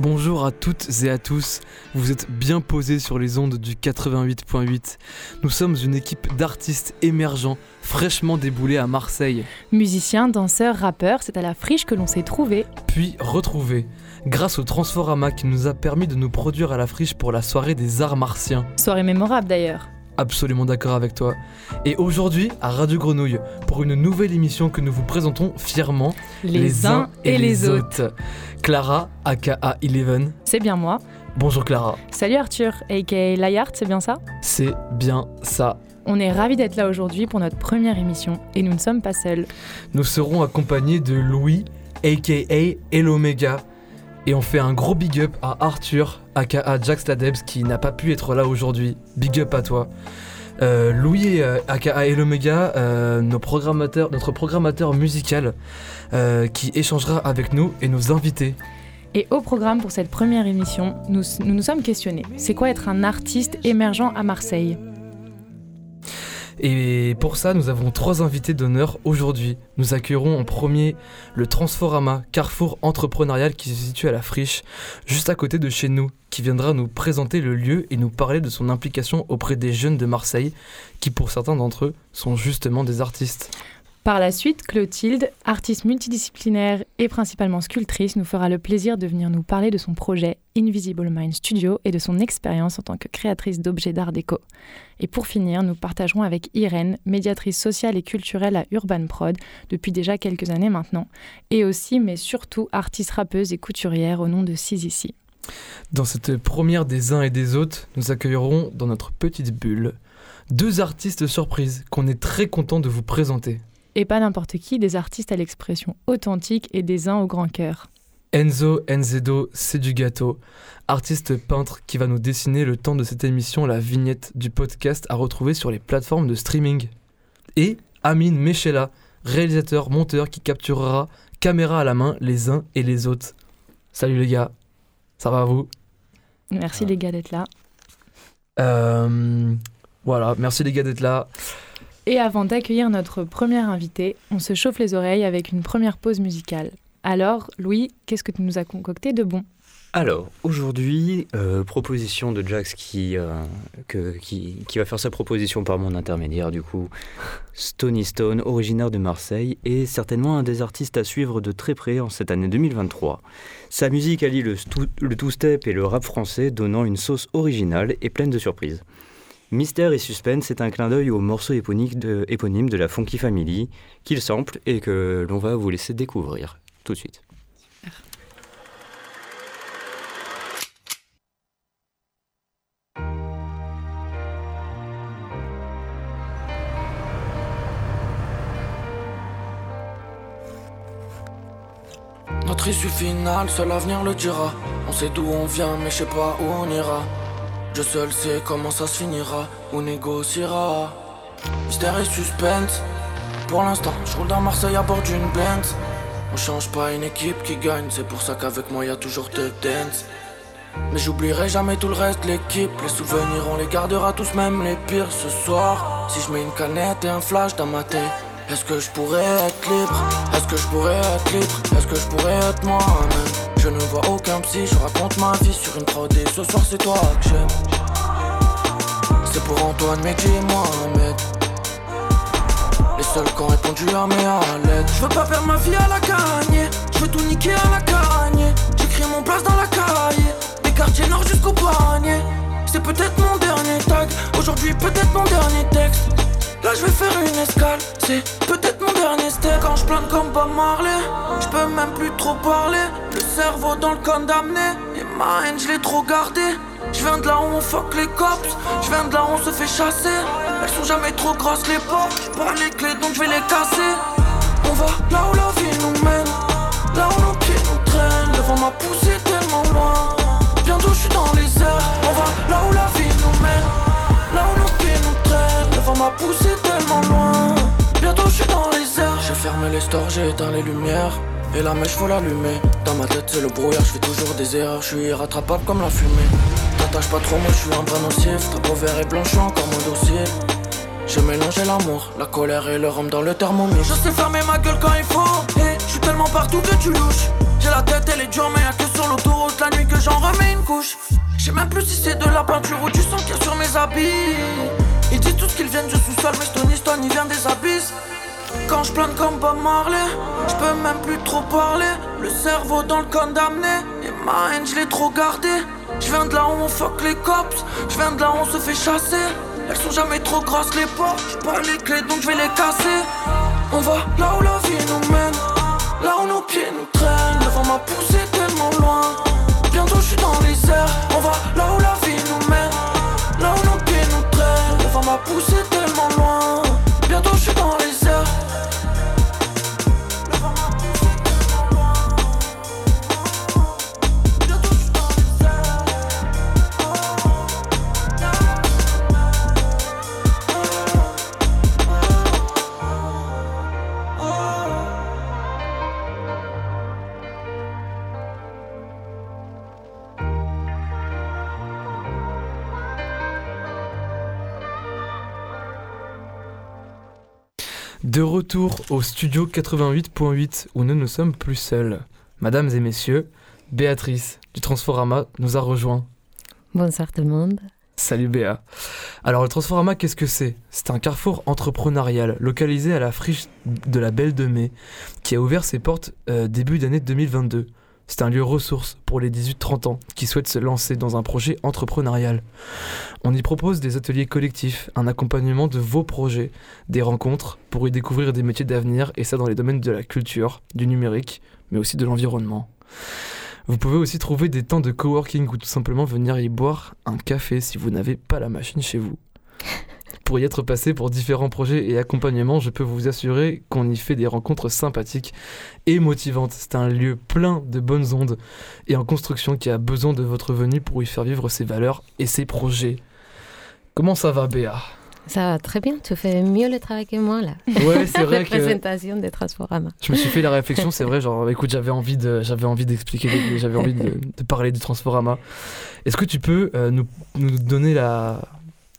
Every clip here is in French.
Bonjour à toutes et à tous, vous êtes bien posés sur les ondes du 88.8. Nous sommes une équipe d'artistes émergents, fraîchement déboulés à Marseille. Musiciens, danseurs, rappeurs, c'est à la friche que l'on s'est trouvé. Puis retrouvés, grâce au Transforama qui nous a permis de nous produire à la friche pour la soirée des arts martiens. Soirée mémorable d'ailleurs. Absolument d'accord avec toi. Et aujourd'hui, à Radio Grenouille, pour une nouvelle émission que nous vous présentons fièrement, Les, uns et, les autres. Clara, aka Eleven. C'est bien moi. Bonjour Clara. Salut Arthur, aka Layard, c'est bien ça? C'est bien ça. On est ravis d'être là aujourd'hui pour notre première émission et nous ne sommes pas seuls. Nous serons accompagnés de Louis, aka Elomega. Et on fait un gros big up à Arthur, aka Jax Ladebs, qui n'a pas pu être là aujourd'hui. Big up à toi. Euh, Louis, euh, aka Elomega, euh, nos programmateurs, notre programmateur musical, euh, qui échangera avec nous et nos invités. Et au programme pour cette première émission, nous nous, nous sommes questionnés. C'est quoi être un artiste émergent à Marseille? Et pour ça, nous avons trois invités d'honneur aujourd'hui. Nous accueillerons en premier le Transforama, carrefour entrepreneurial qui se situe à la Friche, juste à côté de chez nous, qui viendra nous présenter le lieu et nous parler de son implication auprès des jeunes de Marseille, qui pour certains d'entre eux sont justement des artistes. Par la suite, Clotilde, artiste multidisciplinaire et principalement sculptrice, nous fera le plaisir de venir nous parler de son projet Invisible Mind Studio et de son expérience en tant que créatrice d'objets d'art déco. Et pour finir, nous partagerons avec Irène, médiatrice sociale et culturelle à Urban Prod depuis déjà quelques années maintenant, et aussi, mais surtout, artiste rappeuse et couturière au nom de Ici. Dans cette première des uns et des autres, nous accueillerons dans notre petite bulle deux artistes surprises qu'on est très content de vous présenter. Et pas n'importe qui, des artistes à l'expression authentique et des uns au grand cœur. Enzo Enzedo, c'est du gâteau, artiste peintre qui va nous dessiner le temps de cette émission la vignette du podcast à retrouver sur les plateformes de streaming. Et Amine Mechela, réalisateur, monteur qui capturera caméra à la main les uns et les autres. Salut les gars, ça va à vous? Merci les gars d'être là. Euh, Voilà, merci les gars d'être là. Et avant d'accueillir notre première invité, on se chauffe les oreilles avec une première pause musicale. Alors, Louis, qu'est-ce que tu nous as concocté de bon? Alors, aujourd'hui, euh, proposition de Jax qui, euh, qui, qui va faire sa proposition par mon intermédiaire, du coup. Stony Stone, originaire de Marseille, et certainement un des artistes à suivre de très près en cette année 2023. Sa musique allie le two-step et le rap français, donnant une sauce originale et pleine de surprises. Mystère et suspense est un clin d'œil au morceau éponyme de, de la Funky Family, qu'il sample et que l'on va vous laisser découvrir tout de suite. Notre issue finale, seul l'avenir le dira. On sait d'où on vient, mais je sais pas où on ira. Je seul sais comment ça se finira, ou négociera. Mystère et suspense. Pour l'instant, je roule dans Marseille à bord d'une Benz. On change pas une équipe qui gagne, c'est pour ça qu'avec moi y a toujours de dance. Mais j'oublierai jamais tout le reste l'équipe. Les souvenirs, on les gardera tous, même les pires ce soir. Si je mets une canette et un flash dans ma tête, est-ce que je pourrais être libre? Est-ce que je pourrais être libre? Est-ce que je pourrais être moi-même? Ne vois aucun psy, je raconte ma vie sur une prod et ce soir c'est toi que j'aime. C'est pour Antoine, Mehdi et Mohamed. Les seuls qui ont répondu à mes lettres. Je veux pas perdre ma vie à la gagne. Je veux tout niquer à la gagne. J'écris mon place dans la caille. Des quartiers nord jusqu'au poignet. C'est peut-être mon dernier tag. Aujourd'hui, peut-être mon dernier texte. Là, je vais faire une escale. C'est peut-être mon dernier step. Quand je plane comme Bob Marley, je peux même plus trop parler. Cerveau dans le condamné. Et ma haine, je l'ai trop gardé. Je viens de là où on fuck les cops. Je viens de là où on se fait chasser. Elles sont jamais trop grosses les portes. J'ai pas les clés donc je vais les casser. On va là où la vie nous mène. Là où nos pieds nous traînent. Le vent m'a poussé tellement loin. Bientôt je suis dans les airs. On va là où la vie nous mène. Là où nos pieds nous traînent. Le vent m'a poussé tellement loin. Bientôt je suis dans les airs. J'ai fermé les stores, j'ai éteint les lumières. Et la mèche faut l'allumer. Dans ma tête c'est le brouillard, je fais toujours des erreurs. Je suis irrattrapable comme la fumée. T'attaches pas trop, moi je suis un brin nocif. Ta peau vert et blanche, je encore moins docile. J'ai mélangé l'amour, la colère et le rhum dans le thermomètre. Je sais fermer ma gueule quand il faut. Et je suis tellement partout que tu louches. J'ai la tête, elle est dure, mais y'a que sur l'autoroute la nuit que j'en remets une couche. Je sais même plus si c'est de la peinture ou du sang qui est sur mes habits. Ils disent tous qu'ils viennent du sous-sol, mais Stony Stone, il vient des abysses. Quand je plane comme Bob Marley, je peux même plus trop parler. Le cerveau dans le condamné, et ma haine, je l'ai trop gardé. Je viens de là où on fuck les cops, je viens de là où on se fait chasser. Elles sont jamais trop grosses les portes, j'ai pas les clés donc je vais les casser. On va là où la vie nous mène, là où nos pieds nous traînent. Devant ma poussée tellement loin, au studio 88.8 où nous ne sommes plus seuls. Mesdames et messieurs, Béatrice du Transforama nous a rejoint. Bonsoir tout le monde. Salut Béa. Alors le Transforama, qu'est-ce que c'est? C'est un carrefour entrepreneurial localisé à la friche de la Belle de Mai qui a ouvert ses portes euh, début d'année 2022. C'est un lieu ressource pour les 18-30 ans qui souhaitent se lancer dans un projet entrepreneurial. On y propose des ateliers collectifs, un accompagnement de vos projets, des rencontres pour y découvrir des métiers d'avenir et ça dans les domaines de la culture, du numérique, mais aussi de l'environnement. Vous pouvez aussi trouver des temps de coworking ou tout simplement venir y boire un café si vous n'avez pas la machine chez vous. Pour y être passé pour différents projets et accompagnements, je peux vous assurer qu'on y fait des rencontres sympathiques et motivantes. C'est un lieu plein de bonnes ondes et en construction qui a besoin de votre venue pour y faire vivre ses valeurs et ses projets. Comment ça va Béa? Ça va très bien, tu fais mieux le travail que moi là. Ouais, c'est vrai La que présentation des Transforama. je me suis fait la réflexion, c'est vrai, genre écoute, j'avais envie de j'avais envie d'expliquer, j'avais envie de, de parler du Transforama. Est-ce que tu peux euh, nous, nous donner la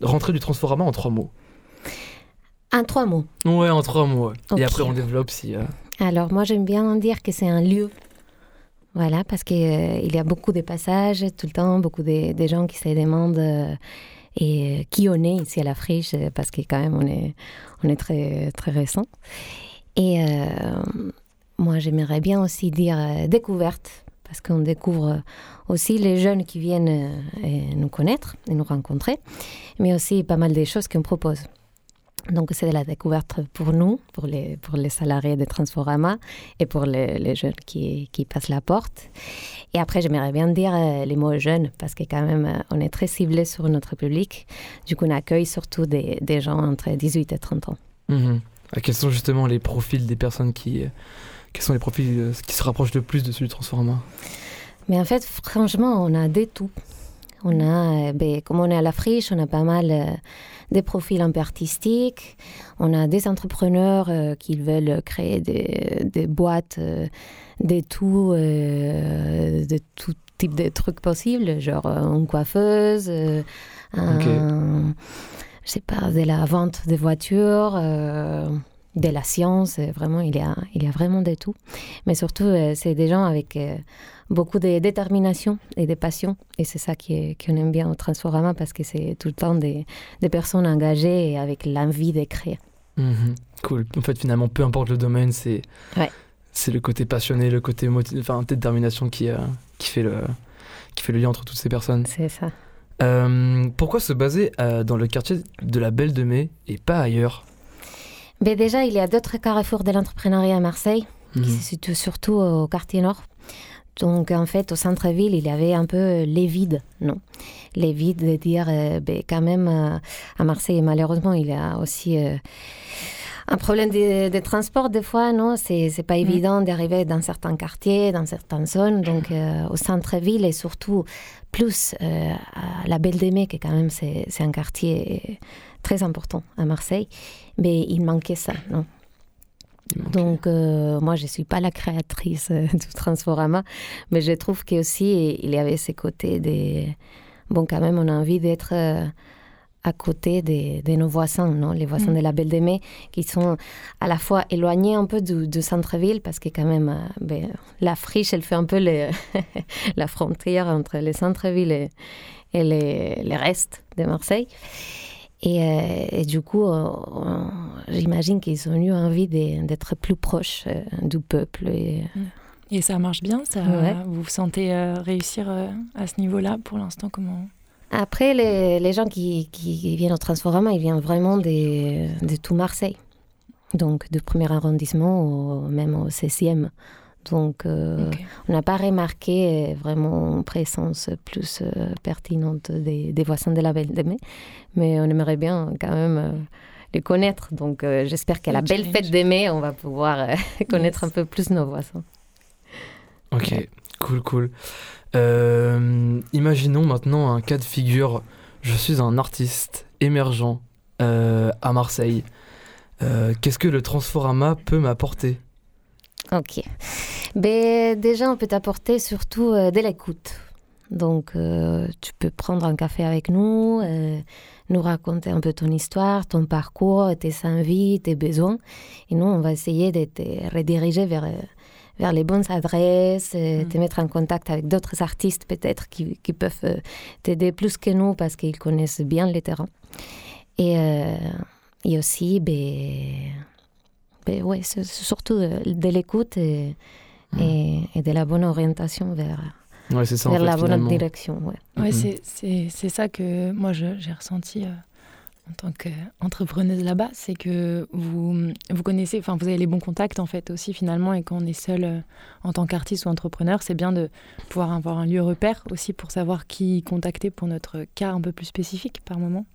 rentrée du Transforama en trois mots En trois mots. Ouais, en trois mots. ouais. Et après on développe si euh, Alors moi j'aime bien dire que c'est un lieu. Voilà, parce qu'il il y a beaucoup de passages tout le temps, beaucoup de, de gens qui se demandent euh, et euh, qui on est ici à la friche, euh, parce que quand même on est, on est très, très récent. Et euh, moi j'aimerais bien aussi dire euh, découverte, parce qu'on découvre aussi les jeunes qui viennent euh, nous connaître et nous rencontrer, mais aussi pas mal des choses qu'on propose. Donc c'est de la découverte pour nous, pour les, pour les salariés de Transforama et pour les, jeunes qui, qui passent la porte. Et après, j'aimerais bien dire euh, les mots jeunes, parce que quand même, euh, on est très ciblé sur notre public. Du coup, on accueille surtout des, des gens entre 18 et 30 ans. mhm. Quels sont justement les profils des personnes qui quels sont les profils euh, qui se rapprochent le plus de celui du Transforama Mais en fait, franchement, on a des tout. On a, euh, ben, comme on est à la friche, on a pas mal euh, des profils un peu artistiques. On a des entrepreneurs euh, qui veulent créer des, des boîtes, euh, des tout, de tout type de trucs possibles, genre une coiffeuse, euh, un- je sais pas, de la vente de voitures. De la science, euh, vraiment, il y a, il y a vraiment de tout. Mais surtout, euh, c'est des gens avec euh, beaucoup de détermination et de passion. Et c'est ça qu'on aime bien au Transforama parce que c'est tout le temps des, des personnes engagées et avec l'envie de créer. Mhm. Cool. En fait, finalement, peu importe le domaine, c'est Ouais. c'est le côté passionné, le côté enfin détermination qui euh, qui fait le qui fait le lien entre toutes ces personnes. C'est ça. Euh, pourquoi se baser euh, dans le quartier de la Belle de Mai et pas ailleurs? Mais déjà, il y a d'autres carrefours de l'entrepreneuriat à Marseille Mhm. qui se situent surtout au quartier nord. Donc, en fait, au centre-ville, il y avait un peu les vides, non? Les vides de dire, euh, ben, quand même, euh, à Marseille, malheureusement, il y a aussi euh, un problème de, de transport, des fois, non? C'est pas évident d'arriver dans certains quartiers, dans certaines zones. Donc, euh, au centre-ville et surtout, plus euh, à la Belle des Mai, qui quand même, c'est un quartier très important à Marseille. Mais il manquait ça, non donc, euh, moi, je ne suis pas la créatrice euh, du Transforama, mais je trouve qu'aussi, il y avait ces côtés des... Bon, quand même, on a envie d'être euh, à côté de, nos voisins, non les voisins mm. de la Belle de Mai, qui sont à la fois éloignés un peu du, centre-ville, parce que quand même, euh, ben, la friche, elle fait un peu la frontière entre le centre-ville et, les, les, restes de Marseille. Et, euh, du coup, j'imagine qu'ils ont eu envie d'être plus proches euh, du peuple. Et, mm. et, ça marche bien ça, Vous vous sentez réussir à ce niveau-là pour l'instant comment? Après, les, les gens qui, qui, viennent au Transforama, ils viennent vraiment de, de tout Marseille. Donc, du premier arrondissement au, même au 16e. Donc, euh, on n'a pas remarqué vraiment une présence plus euh, pertinente des, des, voisins de la Belle de Mai, mais on aimerait bien quand même euh, les connaître. Donc, j'espère qu'à la belle fête de mai, on va pouvoir connaître un peu plus nos voisins. Ok, cool, cool. Euh, imaginons maintenant un cas de figure. Je suis un artiste émergent euh, à Marseille. Euh, qu'est-ce que le Transforama peut m'apporter? Ok. Ben, déjà, on peut t'apporter surtout de l'écoute. Donc, tu peux prendre un café avec nous, nous raconter un peu ton histoire, ton parcours, tes envies, tes besoins. Et nous, on va essayer de te rediriger vers vers les bonnes adresses, euh, mm. te mettre en contact avec d'autres artistes peut-être qui, qui, peuvent euh, t'aider plus que nous parce qu'ils connaissent bien les terrains. Et, euh, et aussi, ben, ben ouais, c'est surtout de l'écoute et, mm. et, de la bonne orientation vers, ouais, ça, vers la bonne direction. Ouais, ouais mm. c'est ça que moi j'ai ressenti en tant qu'entrepreneuse là-bas, c'est que vous, vous connaissez, enfin vous avez les bons contacts en fait aussi finalement, et quand on est seul euh, en tant qu'artiste ou entrepreneur, c'est bien de pouvoir avoir un lieu repère aussi pour savoir qui contacter pour notre cas un peu plus spécifique par moment.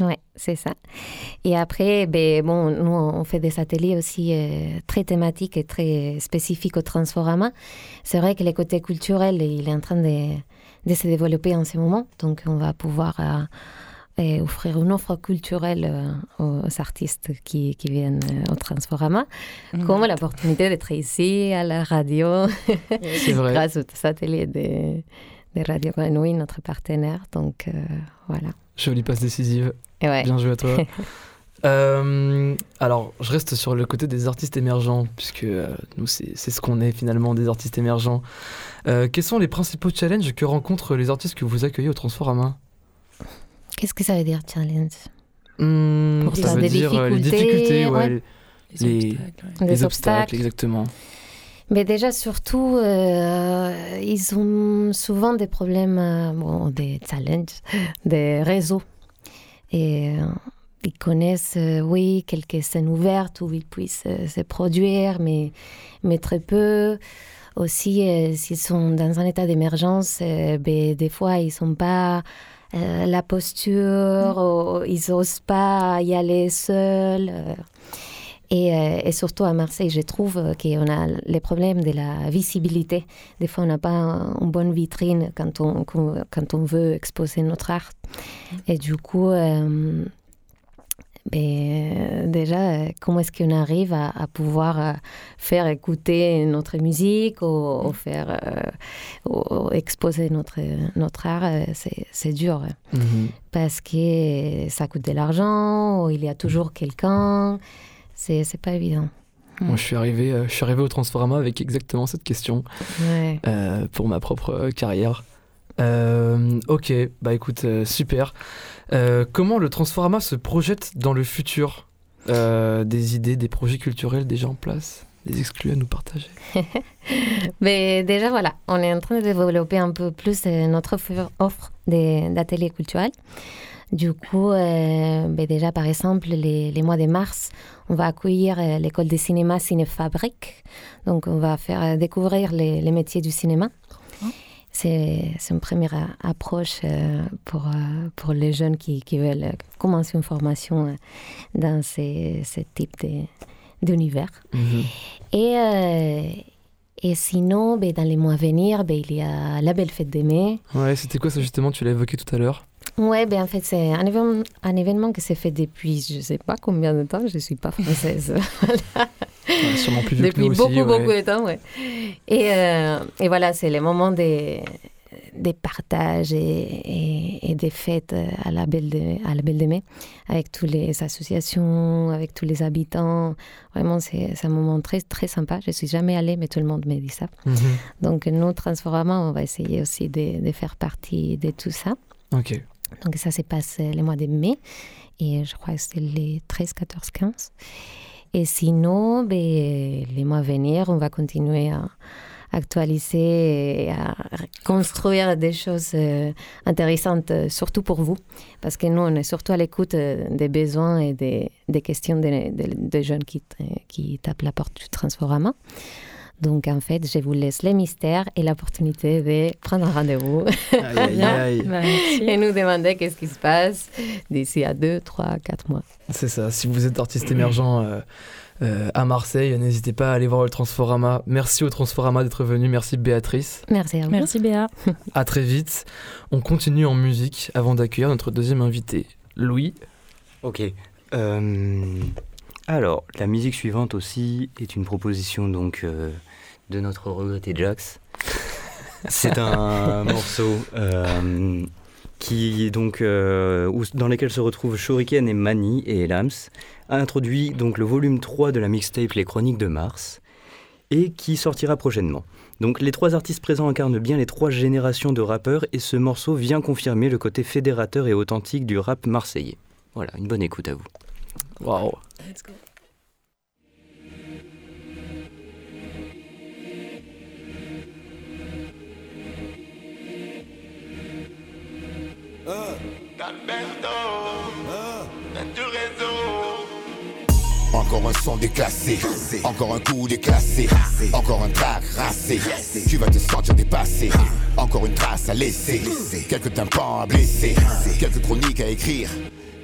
Oui, c'est ça. Et après, ben, bon, nous, on fait des ateliers aussi euh, très thématiques et très spécifiques au Transforama. C'est vrai que le côté culturel, il est en train de, de se développer en ce moment. Donc, on va pouvoir... Euh, et offrir une offre culturelle euh, aux artistes qui, qui viennent euh, au Transforama, mhm. comme l'opportunité d'être ici à la radio, vrai. grâce au satellite de, de Radio Grenouille, notre partenaire. Donc euh, voilà. Jolie passe décisive. Bien joué à toi. alors, je reste sur le côté des artistes émergents, puisque nous, c'est ce qu'on est finalement, des artistes émergents. quels sont les principaux challenges que rencontrent les artistes que vous accueillez au Transforama? Qu'est-ce que ça veut dire challenge? Mmh, Pour ça, veut dire euh, les difficultés, ouais, les, les, obstacles, exactement. Mais déjà, surtout, euh, ils ont souvent des problèmes, euh, bon, des challenges, des réseaux. Et ils connaissent, oui, quelques scènes ouvertes où ils puissent se produire, mais, mais très peu. Aussi, s'ils sont dans un état d'émergence, ben, des fois, ils ne sont pas euh, la posture, mm. ils n'osent pas y aller seuls. Euh. Euh, et, surtout à Marseille, je trouve qu'on a les problèmes de la visibilité. Des fois, on n'a pas une bonne vitrine quand on, quand on veut exposer notre art. Et du coup, mais ben, déjà, euh, comment est-ce qu'on arrive à, pouvoir euh, faire écouter notre musique ou, faire euh, exposer notre, notre art C'est dur. Mhm. Parce que ça coûte de l'argent, il y a toujours quelqu'un. C'est pas évident. Moi, je suis arrivé, je suis arrivé au Transforma avec exactement cette question pour ma propre carrière. ok, bah écoute, super. Euh, comment le Transforma se projette dans le futur? Euh, Des idées, des projets culturels déjà en place des exclus à nous partager? Mais déjà, voilà, on est en train de développer un peu plus euh, notre offre d'ateliers culturels. Du coup, ben déjà, par exemple, les, les, mois de mars, on va accueillir l'école de cinéma Cinéfabrique. Donc, on va faire découvrir les, les métiers du cinéma. C'est une première approche euh, pour, euh, pour les jeunes qui, qui veulent commencer une formation euh, dans ces, ce type d'univers. Mhm. Et, et sinon, ben, dans les mois à venir, ben, il y a la Belle Fête des Mai. Ouais, c'était quoi ça justement? Tu l'as évoqué tout à l'heure Ouais, ben en fait, c'est un événement, un événement qui s'est fait depuis je ne sais pas combien de temps, je ne suis pas française. sûrement plus vieux Depuis que nous beaucoup, aussi, beaucoup de temps, ouais. Et, euh, et voilà, c'est le moment des, des partages et, des fêtes à la, Belle de, à la Belle de Mai, avec toutes les associations, avec tous les habitants. Vraiment, c'est un moment très, très sympa. Je ne suis jamais allée, mais tout le monde me dit ça. Mhm. Donc, nous, Transformama, on va essayer aussi de, de, faire partie de tout ça. Ok. Donc, ça se passe le mois de mai, et je crois que c'est les 13, 14, 15. Et sinon, ben, les mois à venir, on va continuer à actualiser et à construire des choses euh, intéressantes, euh, surtout pour vous, parce que nous, on est surtout à l'écoute euh, des besoins et des, des questions des, des, jeunes qui, qui tapent la porte du Transforama. Donc, en fait, je vous laisse les mystères et l'opportunité de prendre un rendez-vous et nous demander qu'est-ce qui se passe d'ici à 2, 3, 4 mois. C'est ça. Si vous êtes artiste émergent euh, à Marseille. N'hésitez pas à aller voir le Transforama. Merci au Transforama d'être venu. Merci Béatrice. Merci à vous. Merci Béa. à très vite. On continue en musique avant d'accueillir notre deuxième invité, Louis. Ok. Euh, alors, la musique suivante aussi est une proposition donc euh, de notre regretté Jax. C'est un morceau qui donc dans lesquels se retrouvent Shuriken et Mani et Lams a introduit donc le volume 3 de la mixtape Les Chroniques de Mars et qui sortira prochainement. Donc les trois artistes présents incarnent bien les trois générations de rappeurs et ce morceau vient confirmer le côté fédérateur et authentique du rap marseillais. Voilà, une bonne écoute à vous. Waouh. Encore un son déclassé, encore un coup déclassé, encore un track racé. Tu vas te sentir dépassé, encore une trace à laisser, quelques tympans à blesser, quelques chroniques à écrire,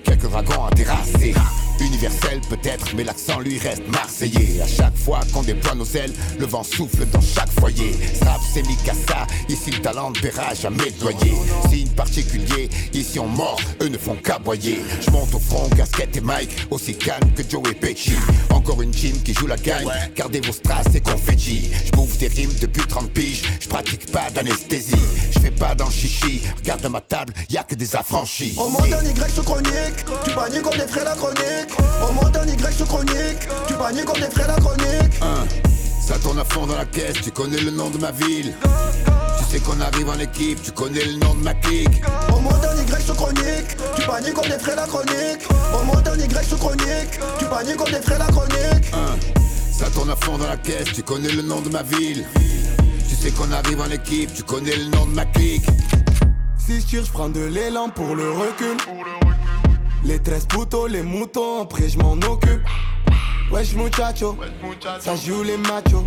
quelques dragons à terrasser. Universel peut-être, mais l'accent lui reste marseillais. À chaque fois qu'on déploie nos ailes, le vent souffle dans chaque foyer. Strap, c'est Mikasa, ici le talent ne paiera jamais doyer. Signe particulier, ici on mord, eux ne font qu'aboyer. Je monte au front, casquette et Mike, aussi calme que Joe et Pecci. Encore une team qui joue la gagne, gardez vos strass et confetti. Je bouffe des rimes depuis 30 piges, je pratique pas d'anesthésie. Je fais pas dans chichi, regarde ma table, y a que des affranchis. Au monde d'un Y sous chronique, tu paniques comme des frais la chronique. On monte un Y sur chronique, tu paniques comme des frais la chronique. Ça tourne à fond dans la caisse, tu connais le nom de ma ville. Tu sais qu'on arrive en équipe, tu connais le nom de ma clique. On monte un Y sur chronique, tu paniques comme des frais la chronique. On monte un Y sur chronique, tu paniques comme des frais la chronique. Ça tourne à fond dans la caisse, tu connais le nom de ma ville. Tu sais qu'on arrive en équipe, tu connais le nom de ma clique. Si je tire, je prends de l'élan pour le recul. Les 13 putos, les moutons, après je m'en occupe. Wesh muchacho, ça joue les machos.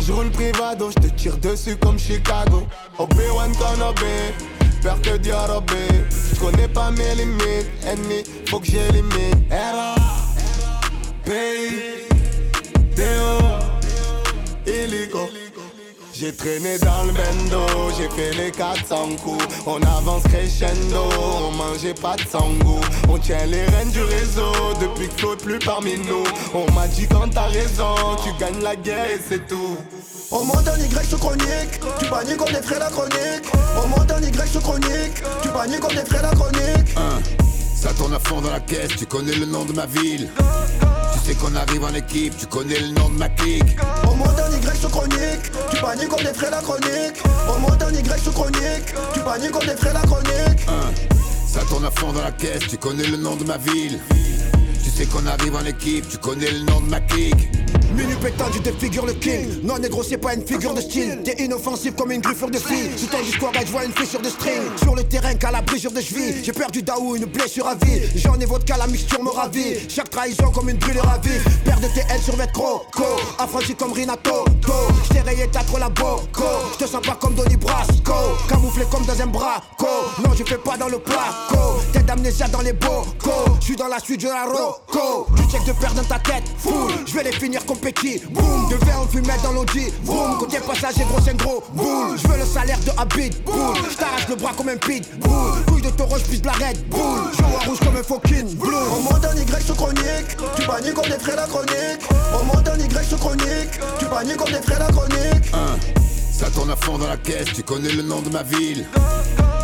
Je roule privado, je te tire dessus comme Chicago. OB1 ton peur que Dieu Je connais pas mes limites, ennemi, faut que j'élimine. Era, P, Théo, illico. J'ai traîné dans le bendo, j'ai fait les 400 coups. On avance crescendo, on mangeait pas de sangou. On tient les rênes du réseau depuis que flotte plus parmi nous. On m'a dit quand t'as raison, tu gagnes la guerre et c'est tout. On monte un Y sur chronique, tu paniques des frais la chronique. On monte un Y sur chronique, tu paniques des frais la chronique. Ça tourne à fond dans la caisse, tu connais le nom de ma ville. Tu sais qu'on arrive en équipe, tu connais le nom de ma clique. On monte un Y sur chronique, tu paniques des frais la chronique. On monte un Y sur chronique, tu paniques des frais la chronique. Ça tourne à fond dans la caisse, tu connais le nom de ma ville. Tu sais qu'on arrive en équipe, tu connais le nom de ma clique. Minu pétant, tu défigures le king. Non, négro, c'est pas une figure de style. T'es inoffensif comme une griffure de fille. Sous ton discours, je vois une fissure de string. Sur le terrain, qu'à la brisure de cheville. J'ai perdu Daou, une blessure à vie. J'en ai vodka, la mixture me ravit. Chaque trahison comme une brûlure à vie. Père de TN sur mes croco. Affranchi comme Rinato. J't'ai rayé, t'as trop la boco. J'te sens pas comme Donny Brasco. Camouflé comme dans un braco. Non, je fais pas dans le placo. Tête d'amnésia dans les bocaux. J'suis dans la suite de la roco. Tu check de perdre dans ta tête. Foule, je vais les finir comme petit. Boum, de verre on fumait dans l'audi. Boum, côté passager, gros, c'est gros. Boule, je veux le salaire de Habit. Boule, j't'arrache le bras comme un pit. Boule, couille de taureau, j'pisse la red. Boule, je rouge comme un fucking blue. On monte un Y sur chronique. Tu paniques comme des frais la chronique. On monte un Y sur chronique. Tu paniques comme des frais la chronique. Ça tourne à fond dans la caisse, tu connais le nom de ma ville.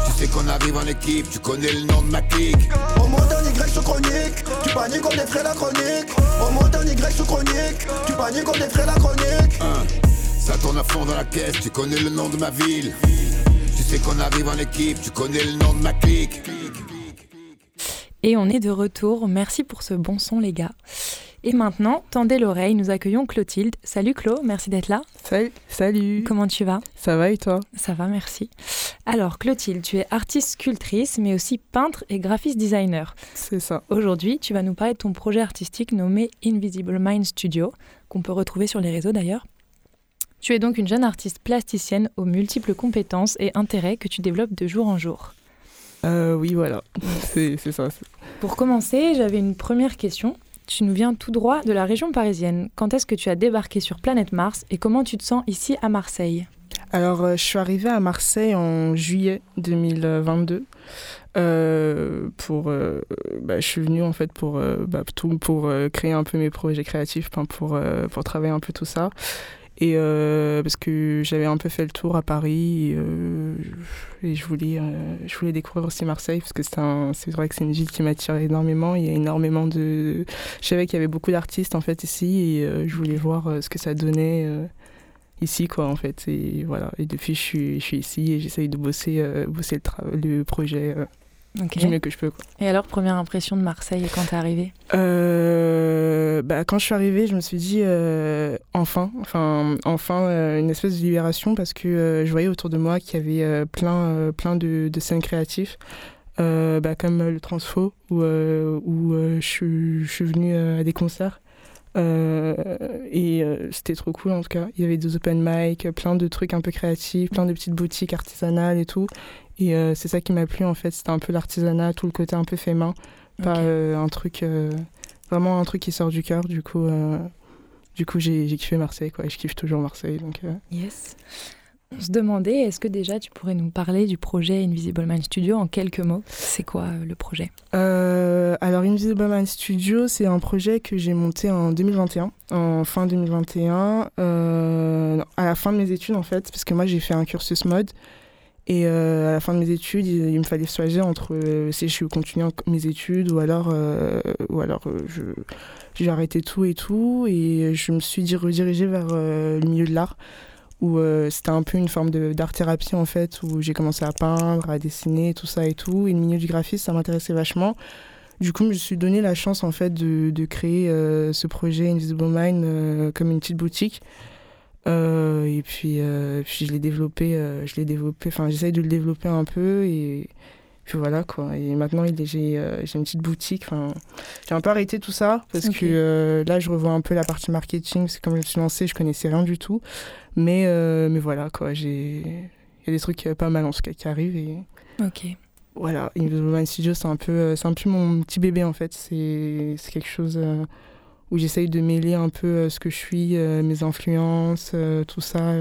Tu sais qu'on arrive en équipe, tu connais le nom de ma clique. On monte un Y sur chronique, tu paniques on défrait la chronique. On monte un Y sur chronique, tu paniques on défrait la chronique. Hein. Ça tourne à fond dans la caisse, tu connais le nom de ma ville. Tu sais qu'on arrive en équipe, tu connais le nom de ma clique. Et on est de retour. Merci pour ce bon son, les gars. Et maintenant, tendez l'oreille, nous accueillons Clotilde. Salut Clo, merci d'être là. Salut, salut. Comment tu vas? Ça va et toi? Ça va, merci. Alors Clotilde, tu es artiste sculptrice, mais aussi peintre et graphiste designer. C'est ça. Aujourd'hui, tu vas nous parler de ton projet artistique nommé Invisible Mind Studio, qu'on peut retrouver sur les réseaux d'ailleurs. Tu es donc une jeune artiste plasticienne aux multiples compétences et intérêts que tu développes de jour en jour. Euh, oui, voilà, c'est ça. Pour commencer, j'avais une première question. Tu nous viens tout droit de la région parisienne. Quand est-ce que tu as débarqué sur Planète Mars et comment tu te sens ici à Marseille? Alors, euh, je suis arrivée à Marseille en juillet 2022. Euh, pour, euh, bah, je suis venue en fait pour, euh, bah, tout, pour créer un peu mes projets créatifs, pour, pour travailler un peu tout ça. Et euh, parce que j'avais un peu fait le tour à Paris et, euh, et je, voulais, euh, je voulais découvrir aussi Marseille parce que c'est vrai que c'est une ville qui m'attire énormément. Il y a énormément de. Je savais qu'il y avait beaucoup d'artistes en fait ici et je voulais voir ce que ça donnait ici quoi en fait. Et voilà. Et depuis je suis, je suis ici et j'essaye de bosser, euh, bosser le, le projet euh, Du mieux que je peux. Quoi. Et alors, première impression de Marseille quand t'es arrivée Euh, bah, quand je suis arrivée, je me suis dit euh, enfin, enfin, enfin euh, une espèce de libération parce que euh, je voyais autour de moi qu'il y avait plein, plein de, de scènes créatives, bah, comme le Transfo où, où je, suis- je suis venue à des concerts. Euh, et euh, c'était trop cool en tout cas. Il y avait des open mic, plein de trucs un peu créatifs, plein de petites boutiques artisanales et tout. Et euh, c'est ça qui m'a plu en fait. C'était un peu l'artisanat, tout le côté un peu fait main, pas euh, un truc euh, vraiment un truc qui sort du cœur. Du coup, du coup, j'ai kiffé Marseille quoi. Et je kiffe toujours Marseille. Donc Yes. On se demandait, est-ce que déjà tu pourrais nous parler du projet Invisible Mind Studio en quelques mots? C'est quoi le projet? Alors Invisible Man Studio, c'est un projet que j'ai monté en 2021, en fin 2021, euh, non, à la fin de mes études en fait, parce que moi j'ai fait un cursus mode. Et euh, à la fin de mes études, il, me fallait choisir entre euh, si je continue en- mes études ou alors, euh, ou alors euh, je, j'ai arrêté tout et tout. Et je me suis redirigée vers le milieu de l'art, où c'était un peu une forme d'art-thérapie en fait, où j'ai commencé à peindre, à dessiner, tout ça et tout. Et le milieu du graphisme, ça m'intéressait vachement. Du coup, je me suis donné la chance en fait de, de créer ce projet Invisible Mind comme une petite boutique. Euh, et puis, euh, puis je l'ai développé, euh, je l'ai développé, enfin j'essaye de le développer un peu et puis voilà quoi. Et maintenant j'ai une petite boutique. Enfin, j'ai un peu arrêté tout ça parce que là je revois un peu la partie marketing. C'est comme je me suis lancée, je connaissais rien du tout. Mais mais voilà quoi, j'ai il y a des trucs pas mal en tout cas qui arrivent et Ok. voilà, Invisible Man Studio, c'est un peu, c'est un peu mon petit bébé en fait. C'est, c'est quelque chose euh, où j'essaye de mêler un peu euh, ce que je suis, euh, mes influences, euh, tout ça,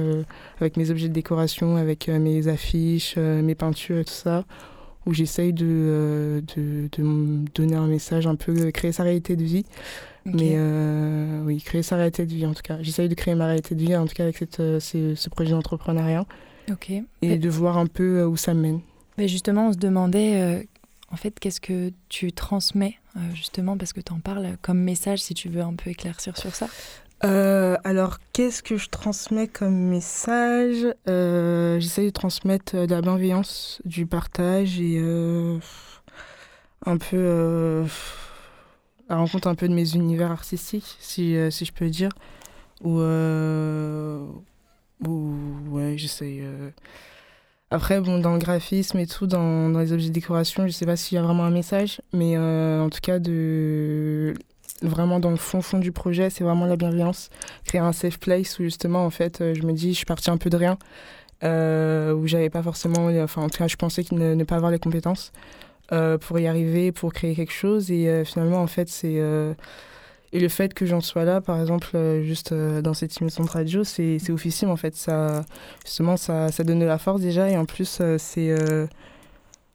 avec mes objets de décoration, avec mes affiches, mes peintures, tout ça, où j'essaye de, de, de me donner un message un peu, créer sa réalité de vie. Mais euh, oui, créer sa réalité de vie en tout cas. J'essaye de créer ma réalité de vie en tout cas avec cette, ce, ce projet d'entrepreneuriat Ok. et Mais- de voir un peu où ça mène. Mais justement, on se demandait, euh, en fait, qu'est-ce que tu transmets, justement, parce que tu en parles comme message, si tu veux un peu éclaircir sur ça. Euh, alors, qu'est-ce que je transmets comme message? Euh, J'essaie de transmettre euh, de la bienveillance, du partage et euh, un peu euh, la rencontre un peu de mes univers artistiques, si, euh, si je peux dire. Euh, ou ouais, j'essaie. Euh. Après, bon, dans le graphisme et tout, dans, dans les objets de décoration, je sais pas s'il y a vraiment un message, mais euh, en tout cas, de vraiment dans le fond fond du projet, c'est vraiment la bienveillance, créer un safe place où justement en fait euh, je me dis je suis partie un peu de rien, euh, où j'avais pas forcément, enfin en tout cas je pensais qu'il ne, ne pas avoir les compétences euh, pour y arriver, pour créer quelque chose et euh, finalement en fait c'est euh, et le fait que j'en sois là par exemple euh, juste euh, dans cette émission de radio c'est c'est officiel en fait. Ça justement ça, ça donne de la force déjà. Et en plus euh, c'est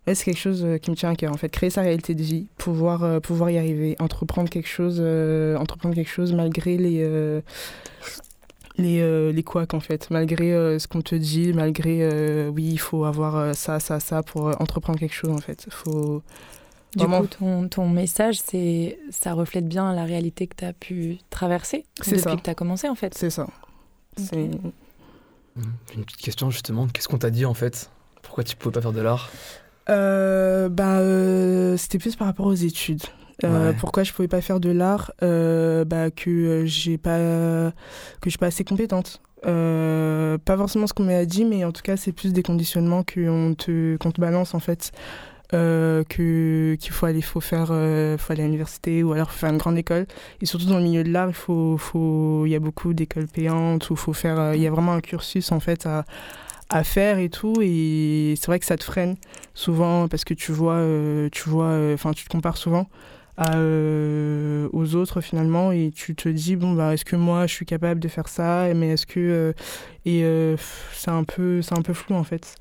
c'est quelque chose qui me tient à cœur en fait. Créer sa réalité de vie pouvoir pouvoir y arriver entreprendre quelque chose entreprendre quelque chose malgré les les, les couacs fait, malgré ce qu'on te dit, malgré oui, il faut avoir ça, ça, ça pour entreprendre quelque chose en fait. Faut Du vraiment- coup, ton, ton message, c'est, ça reflète bien la réalité que tu as pu traverser C'est depuis ça. que tu as commencé, en fait. C'est ça. Une petite question justement, qu'est-ce qu'on t'a dit en fait? Pourquoi tu pouvais pas faire de l'art? Euh, bah, euh, c'était plus par rapport aux études. Euh, Ouais. Pourquoi je pouvais pas faire de l'art? Euh, bah, Que euh, j'ai pas que je suis pas assez compétente. Euh, pas forcément ce qu'on m'a dit, mais en tout cas c'est plus des conditionnements qu'on te qu'on te balance en fait. Euh, qu'il faut aller faut faire euh, faut aller à l'université ou alors faire une grande école. Et surtout dans le milieu de l'art il faut faut y a beaucoup d'écoles payantes où faut faire euh, il y a vraiment un cursus en fait à à faire et tout. Et c'est vrai que ça te freine souvent parce que tu vois euh, tu vois euh, enfin tu te compares souvent à, euh, aux autres finalement. Et tu te dis bon bah est-ce que moi je suis capable de faire ça? Mais est-ce que et c'est un peu c'est un peu flou en fait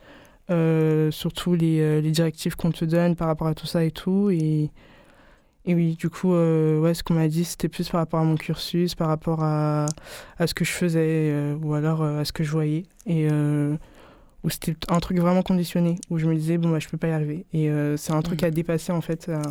surtout les, euh, les directives qu'on te donne par rapport à tout ça et tout et et oui, du coup, euh, ouais, ce qu'on m'a dit, c'était plus par rapport à mon cursus, par rapport à, à ce que je faisais, euh, ou alors euh, à ce que je voyais. Et euh, où c'était un truc vraiment conditionné, où je me disais, bon, bah, je peux pas y arriver. Et euh, c'est un truc Mhm. à dépasser, en fait, à,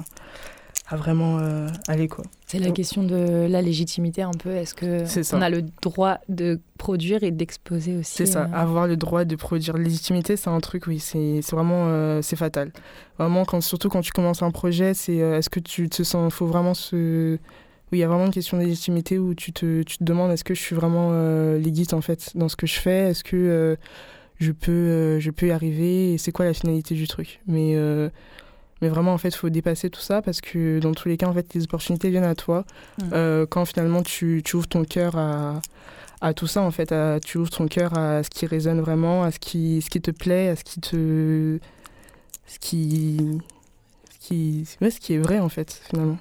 à vraiment euh, aller, quoi. C'est la question de la légitimité un peu. Est-ce que on a le droit de produire et d'exposer aussi C'est ça, euh, avoir le droit de produire légitimité, c'est un truc, oui, c'est vraiment, euh, c'est fatal. Vraiment, quand, surtout quand tu commences un projet, c'est euh, est-ce que tu te sens, faut vraiment se... Oui, il y a vraiment une question de légitimité où tu te, tu te demandes est-ce que je suis vraiment légite en fait dans ce que je fais, est-ce que je, peux, je peux y arriver? Et c'est quoi la finalité du truc? Mais, mais vraiment, en fait, il faut dépasser tout ça parce que dans tous les cas, en fait, les opportunités viennent à toi Mm. euh, quand finalement tu, tu ouvres ton cœur à, à tout ça, en fait. à- tu ouvres ton cœur à ce qui résonne vraiment, à ce qui, ce qui te plaît, à ce qui te. ce qui. ce qui, ouais, ce qui est vrai, en fait, finalement.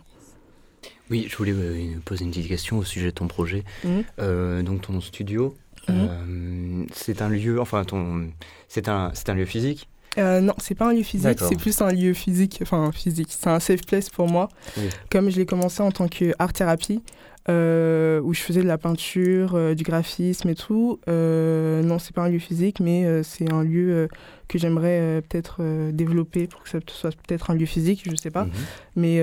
Oui, je voulais euh, poser une petite question au sujet de ton projet. Mhm. Euh, donc ton studio, euh, c'est un lieu, enfin ton, c'est un, c'est un lieu physique? Euh, non, c'est pas un lieu physique, c'est plus un lieu physique, enfin physique. C'est un safe place pour moi. Oui. Comme je l'ai commencé en tant que art thérapie, euh, où je faisais de la peinture, euh, du graphisme et tout. euh, non, c'est pas un lieu physique, mais c'est un lieu que j'aimerais peut-être développer pour que ça soit peut-être un lieu physique, je sais pas. Mhm. Mais,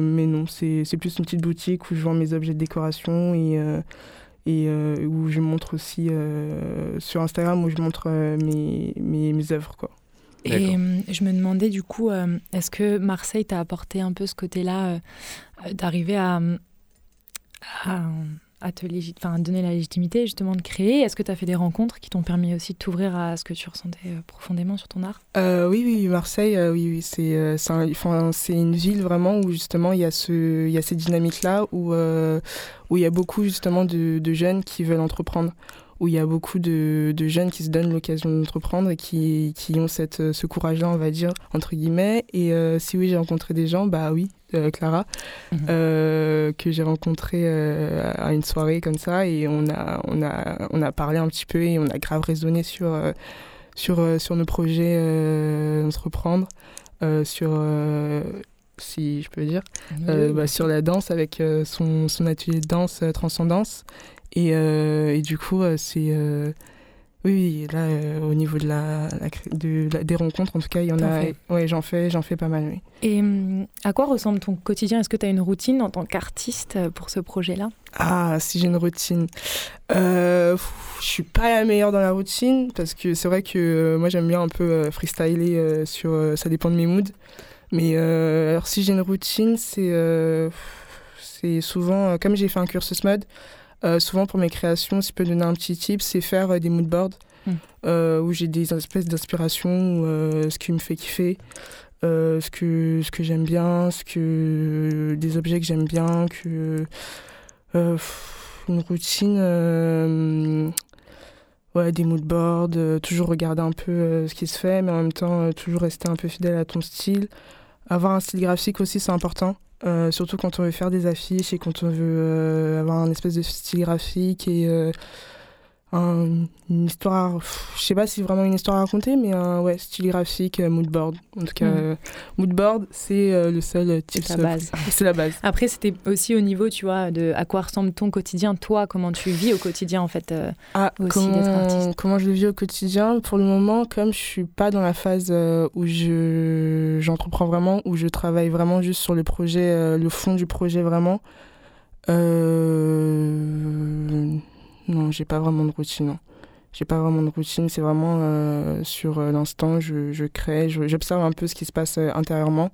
mais non, c'est plus une petite boutique où je vends mes objets de décoration et, et euh, où je montre aussi euh, sur Instagram où je montre euh, mes, mes, mes œuvres. Quoi. Et euh, je me demandais du coup, euh, est-ce que Marseille t'a apporté un peu ce côté-là euh, d'arriver à, à, à te légi- enfin, à donner la légitimité justement de créer? Est-ce que tu as fait des rencontres qui t'ont permis aussi de t'ouvrir à ce que tu ressentais profondément sur ton art? Euh, oui, oui, Marseille, oui, oui, c'est c'est un- enfin, c'est une ville vraiment où justement il y a, ce, il y a ces dynamiques-là, où, où il y a beaucoup justement de, de jeunes qui veulent entreprendre, où il y a beaucoup de, de jeunes qui se donnent l'occasion d'entreprendre et qui, qui ont cette, euh, ce courage-là, on va dire, entre guillemets. Et euh, si oui, j'ai rencontré des gens, bah oui, euh, Clara, Mhm. euh, que j'ai rencontré à une soirée comme ça, et on a, on, a, on a parlé un petit peu et on a grave raisonné sur... sur, sur nos projets entreprendre, euh, sur, si je peux dire, euh, bah, sur la danse avec euh, son, son atelier de danse euh, Transcendance. Et, euh, et du coup, euh, c'est. euh, oui, oui, là, euh, au niveau de la, la cré- de la- des rencontres, en tout cas, il y en T'en a. Ouais, j'en fais, j'en fais pas mal, oui. Et hum, à quoi ressemble ton quotidien? Est-ce que tu as une routine en tant qu'artiste pour ce projet-là? Ah, si j'ai une routine. Euh, pff, je suis pas la meilleure dans la routine parce que c'est vrai que euh, moi j'aime bien un peu freestyler sur. ça dépend de mes moods. Mais alors si j'ai une routine, c'est c'est souvent comme j'ai fait un cursus mode. Euh, souvent pour mes créations, si je peux donner un petit tip, c'est faire euh, des mood boards Mm. euh, où j'ai des espèces d'inspiration, euh, ce qui me fait kiffer, ce que ce que j'aime bien, ce que des objets que j'aime bien, que pff, une routine, ouais, des mood boards, euh, toujours regarder un peu ce qui se fait, mais en même temps, toujours rester un peu fidèle à ton style. Avoir un style graphique aussi, c'est important. Euh, surtout quand on veut faire des affiches et quand on veut euh, avoir un espèce de style graphique et euh, un- une histoire, je sais pas si vraiment une histoire à raconter, mais un ouais, style graphique, euh, moodboard. En tout cas, Mm. euh, moodboard, c'est euh, le seul euh, C'est la base. C'est la base. Après, c'était aussi au niveau, tu vois, de à quoi ressemble ton quotidien, toi, comment tu vis au quotidien, en fait. euh, Ah, aussi d'être comment, artiste. comment je le vis au quotidien? Pour le moment, comme je suis pas dans la phase où je j'entreprends vraiment, où je travaille vraiment juste sur le projet, le fond du projet vraiment. Euh... Non, j'ai pas vraiment de routine. non. J'ai pas vraiment de routine. C'est vraiment euh, sur euh, l'instant, je, je crée, je- j'observe un peu ce qui se passe euh, intérieurement,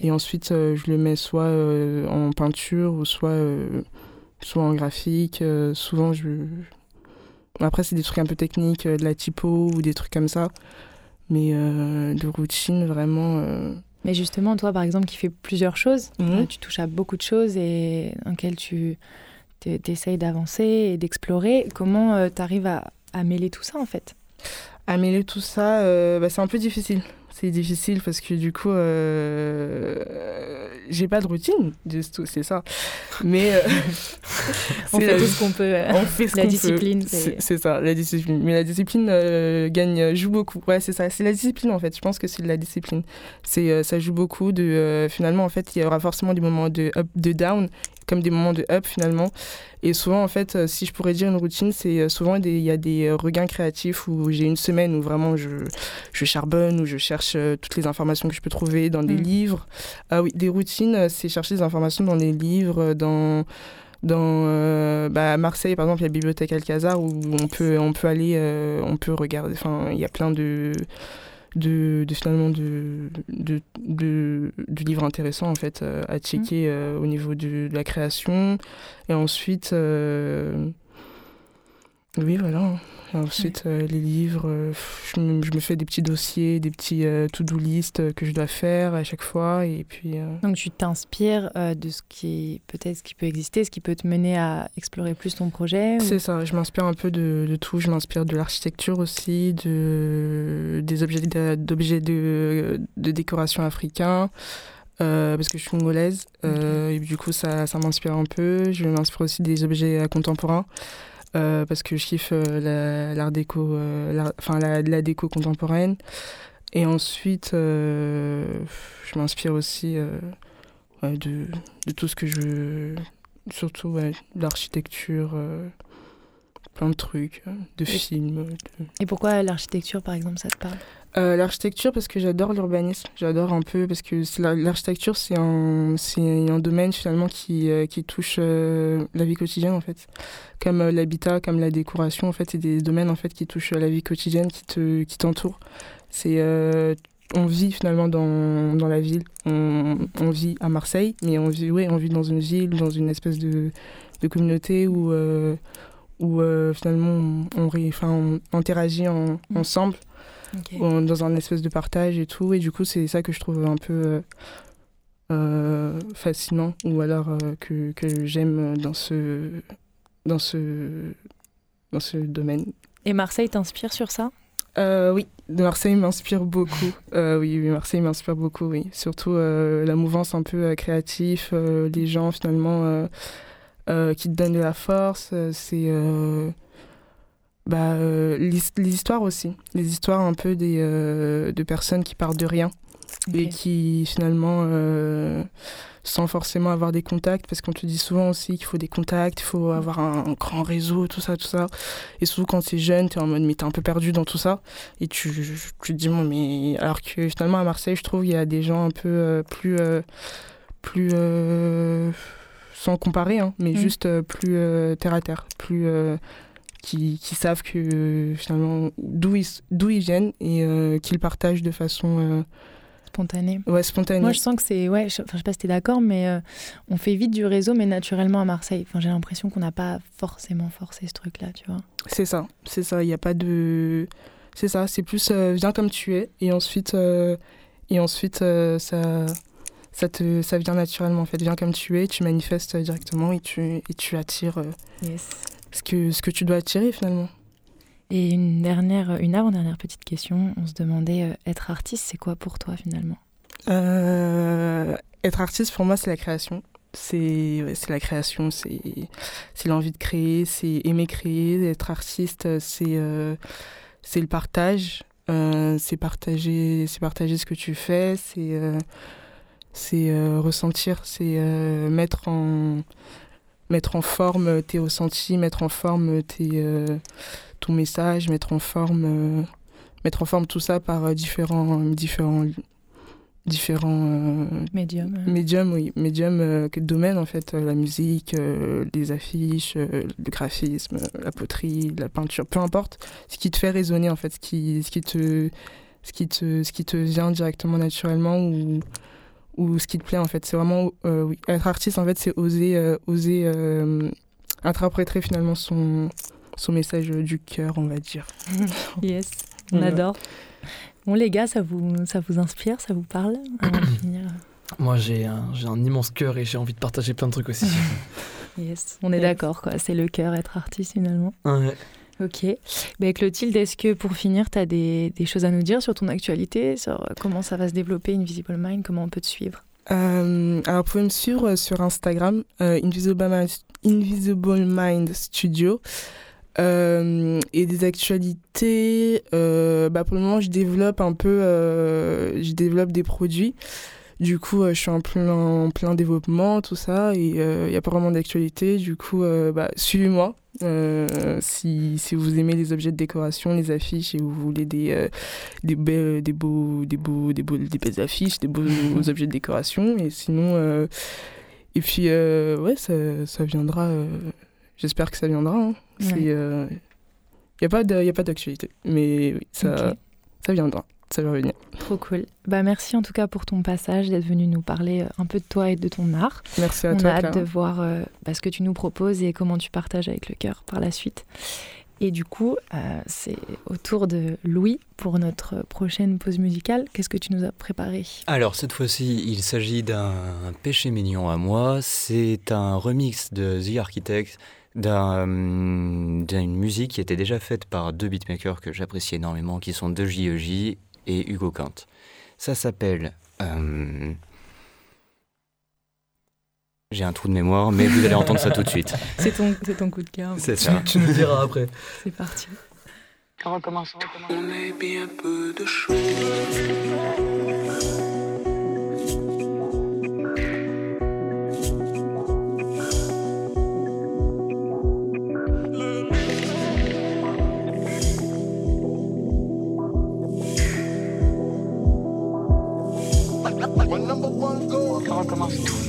et ensuite je le mets soit en peinture ou soit soit en graphique. Souvent, je après, c'est des trucs un peu techniques, de la typo ou des trucs comme ça. Mais de routine, vraiment. Mais justement, toi, par exemple, qui fais plusieurs choses, Mhm. tu touches à beaucoup de choses et dans lesquelles tu essayes d'avancer et d'explorer. Comment tu arrives à, à mêler tout ça, en fait? À mêler tout ça, euh, bah, c'est un peu difficile. C'est difficile parce que du coup, euh, j'ai pas de routine, c'est ça. Mais euh, On fait la- tout ce qu'on peut. euh, on fait ce la discipline, c'est- ça, la discipline. Mais la discipline euh, gagne, joue beaucoup. Ouais, c'est ça. C'est la discipline en fait. Je pense que c'est de la discipline. C'est, euh, ça joue beaucoup. De, euh, finalement, en fait, il y aura forcément des moments de up, de down, comme des moments de up finalement. Et souvent, en fait, euh, si je pourrais dire une routine, c'est euh, souvent il y a des euh, regains créatifs où j'ai une semaine où vraiment je, je charbonne, où je cherche toutes les informations que je peux trouver dans des Mm. livres. Ah oui, des routines, c'est chercher des informations dans des livres, dans dans euh, bah, Marseille par exemple il y a la bibliothèque Alcazar où on peut on peut aller euh, on peut regarder enfin il y a plein de de, de finalement de, de, de, de livres intéressants en fait euh, à checker euh, au niveau de, la création. Et ensuite euh, oui voilà ensuite euh, les livres euh, je, me, je me fais des petits dossiers des petits euh, to-do list euh, que je dois faire à chaque fois et puis Donc tu t'inspires de ce qui peut-être ce qui peut exister, ce qui peut te mener à explorer plus ton projet. ou- C'est ça, je m'inspire un peu de, de tout. Je m'inspire de l'architecture aussi, de, des objets, de- d'objets de, de décoration africains, euh, parce que je suis congolaise. euh, et du coup, ça, ça m'inspire un peu. Je m'inspire aussi des objets contemporains. Euh, parce que je kiffe euh, la- l'art déco, euh, enfin la, la déco contemporaine. Et ensuite, je m'inspire aussi ouais, de, de tout ce que je, surtout ouais, l'architecture, plein de trucs, euh, de films. de- Et pourquoi l'architecture, par exemple, ça te parle? Euh, l'architecture parce que j'adore l'urbanisme, j'adore un peu parce que l'architecture c'est un un domaine finalement qui euh, qui touche euh, la vie quotidienne en fait, comme euh, l'habitat, comme la décoration en fait, c'est des domaines en fait qui touchent la vie quotidienne, qui te qui t'entourent. C'est on vit finalement dans, dans la ville, on, on vit à Marseille, mais on vit ouais, on vit dans une ville, dans une espèce de, de communauté où où euh, finalement on, on, ré- on interagit en- ensemble en- dans un espèce de partage et tout. Et du coup, c'est ça que je trouve un peu euh, euh, fascinant ou alors euh, que, que j'aime dans ce, dans, ce, dans ce domaine. Et Marseille t'inspire sur ça? Oui, Marseille m'inspire beaucoup. Oui, oui, Marseille m'inspire beaucoup, oui. Surtout la mouvance un peu créative, les gens finalement euh, qui te donnent de la force. euh, c'est euh, bah, les histoires aussi. Les histoires un peu des, de personnes qui partent de rien et Ok. qui finalement, sans forcément avoir des contacts, parce qu'on te dit souvent aussi qu'il faut des contacts, il faut avoir un, un grand réseau, tout ça, tout ça. Et souvent quand t'es jeune, t'es en mode, mais t'es un peu perdu dans tout ça. Et tu, tu te dis, bon, mais. Alors que finalement à Marseille, je trouve, il y a des gens un peu plus. plus. Sans comparer, hein, mais Mm. juste euh, plus euh, terre à terre, plus. euh, qui, qui savent que finalement d'où ils, d'où ils viennent et qu'ils partagent de façon euh, Spontané. ouais, spontanée. Moi, je sens que c'est. Ouais, je, enfin, je sais pas si t'es d'accord, mais euh, on fait vite du réseau, mais naturellement à Marseille. Enfin, j'ai l'impression qu'on n'a pas forcément forcé ce truc-là, tu vois. C'est ça, c'est ça. Il n'y a pas de. C'est ça, c'est plus euh, viens comme tu es et ensuite, euh, et ensuite ça, ça, te, ça vient naturellement en fait. Viens comme tu es, tu manifestes euh, directement et tu, et tu attires euh, Yes. ce, que, ce que tu dois attirer finalement. Et une dernière, une avant-dernière petite question. On se demandait, euh, être artiste, c'est quoi pour toi finalement? Euh, être artiste pour moi, c'est la création. c'est c'est la création, c'est l'envie de créer, c'est aimer créer, être artiste, c'est c'est le partage, c'est partager, c'est partager ce que tu fais, c'est c'est ressentir, c'est mettre en mettre en forme tes ressentis, mettre en forme tes, ton message, mettre en forme mettre en forme tout ça par différents différents différents euh, médiums. Médiums, oui. Médiums, euh, quel domaine en fait euh, La musique, les affiches, le graphisme, la poterie, la peinture, peu importe. Ce qui te fait résonner en fait, ce qui, ce qui, te, ce qui, te, ce qui te vient directement naturellement ou, ou ce qui te plaît en fait. C'est vraiment, oui. Être artiste en fait, c'est oser, oser interpréter finalement son, son message du cœur, on va dire. yes, on adore. Bon, les gars, ça vous, ça vous inspire, ça vous parle Moi, j'ai un, un immense cœur et j'ai envie de partager plein de trucs aussi. yes, on est d'accord, quoi. C'est le cœur, être artiste finalement. Ouais. Ok. Ben, Clotilde, est-ce que pour finir, tu as des, choses à nous dire sur ton actualité, sur comment ça va se développer Invisible Mind, comment on peut te suivre? Euh, alors, vous pouvez me suivre sur Instagram, euh, Invisible, Mind Studio. Euh, et des actualités, euh, bah pour le moment, je développe un peu, euh, je développe des produits. Du coup, je suis en plein, en plein développement, tout ça, et il n'y a pas vraiment d'actualité. Du coup, bah, suivez-moi. Si, si vous aimez les objets de décoration, les affiches, et vous voulez des, des, belles, des, beaux, des, beaux, des, beaux, des belles affiches, des beaux objets de décoration. Et sinon, et puis, ouais, ça, ça viendra J'espère que ça viendra. Hein. Il euh, n'y a pas d'actualité, mais oui, ça, ça viendra. Ça va venir. Trop cool. Bah, merci en tout cas pour ton passage, d'être venu nous parler euh, un peu de toi et de ton art. Merci à On toi. On a hâte de voir euh, bah, ce que tu nous proposes et comment tu partages avec le cœur par la suite. Et du coup, c'est au tour de Louis pour notre prochaine pause musicale. Qu'est-ce que tu nous as préparé? Alors, cette fois-ci, il s'agit d'un péché mignon à moi. C'est un remix de The Architect d'une musique qui était déjà faite par deux beatmakers que j'apprécie énormément, qui sont De JEJ et Hugo Kant. Ça s'appelle... Euh, j'ai un trou de mémoire, mais vous allez entendre ça tout de suite. C'est ton, ton coup de cœur. C'est ça. Tu nous diras après. C'est parti. On recommence, on recommence. On est bien peu de choses. C'est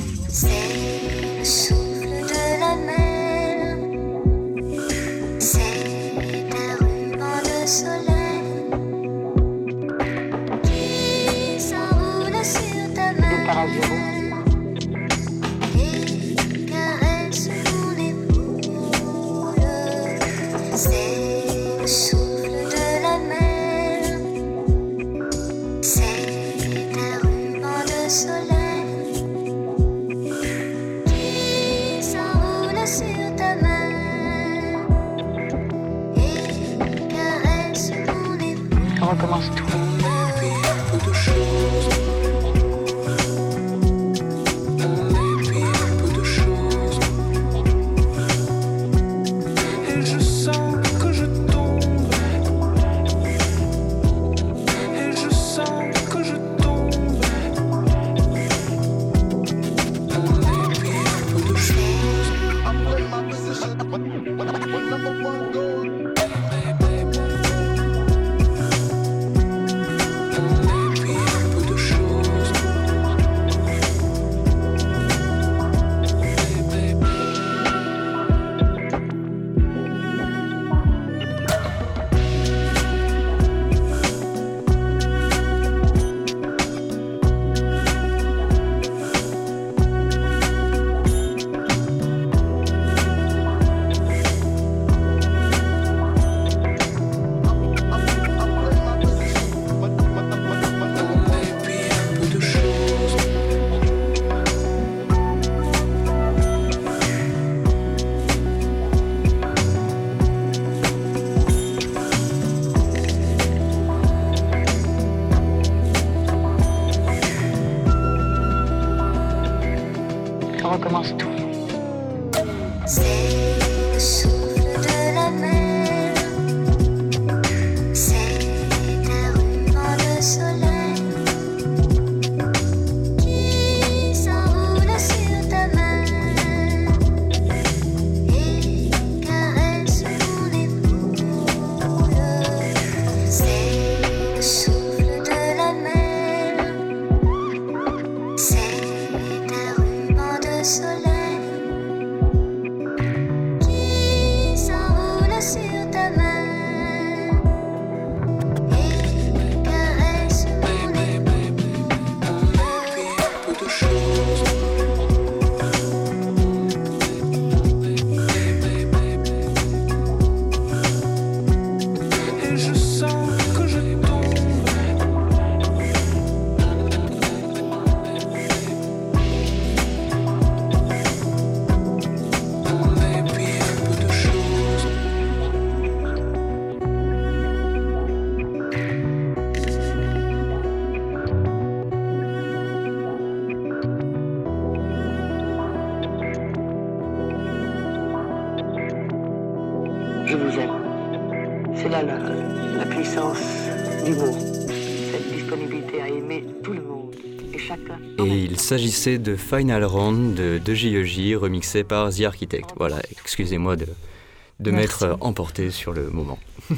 commence tout. S'agissait de Final Round de, de JEJ, remixé par The Architect. Voilà, excusez-moi de, de m'être emporté sur le moment.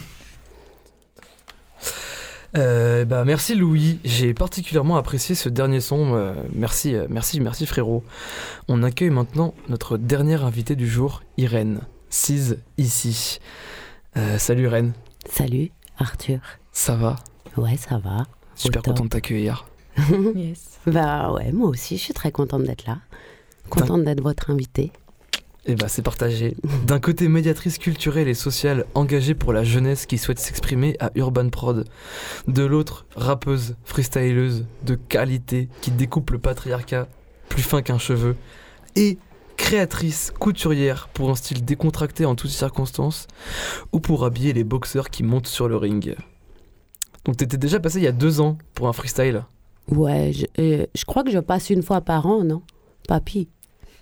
Euh, bah, merci Louis, j'ai particulièrement apprécié ce dernier son. euh, merci, euh, merci, merci frérot. On accueille maintenant notre dernière invitée du jour, Irène, Cise ici. Euh, salut Irène, Salut Arthur. ça va? Ouais, ça va. Super content de t'accueillir. Yes. Bah ouais, moi aussi, je suis très contente d'être là. Contente d'être votre invitée. Et bah c'est partagé. D'un côté médiatrice culturelle et sociale engagée pour la jeunesse qui souhaite s'exprimer à Urban Prod. De l'autre, rappeuse, freestyleuse, de qualité qui découpe le patriarcat plus fin qu'un cheveu. Et créatrice, couturière pour un style décontracté en toutes circonstances ou pour habiller les boxeurs qui montent sur le ring. Donc t'étais déjà passé il y a deux ans pour un freestyle. Ouais, je, euh, je crois que je passe une fois par an, non? Papy,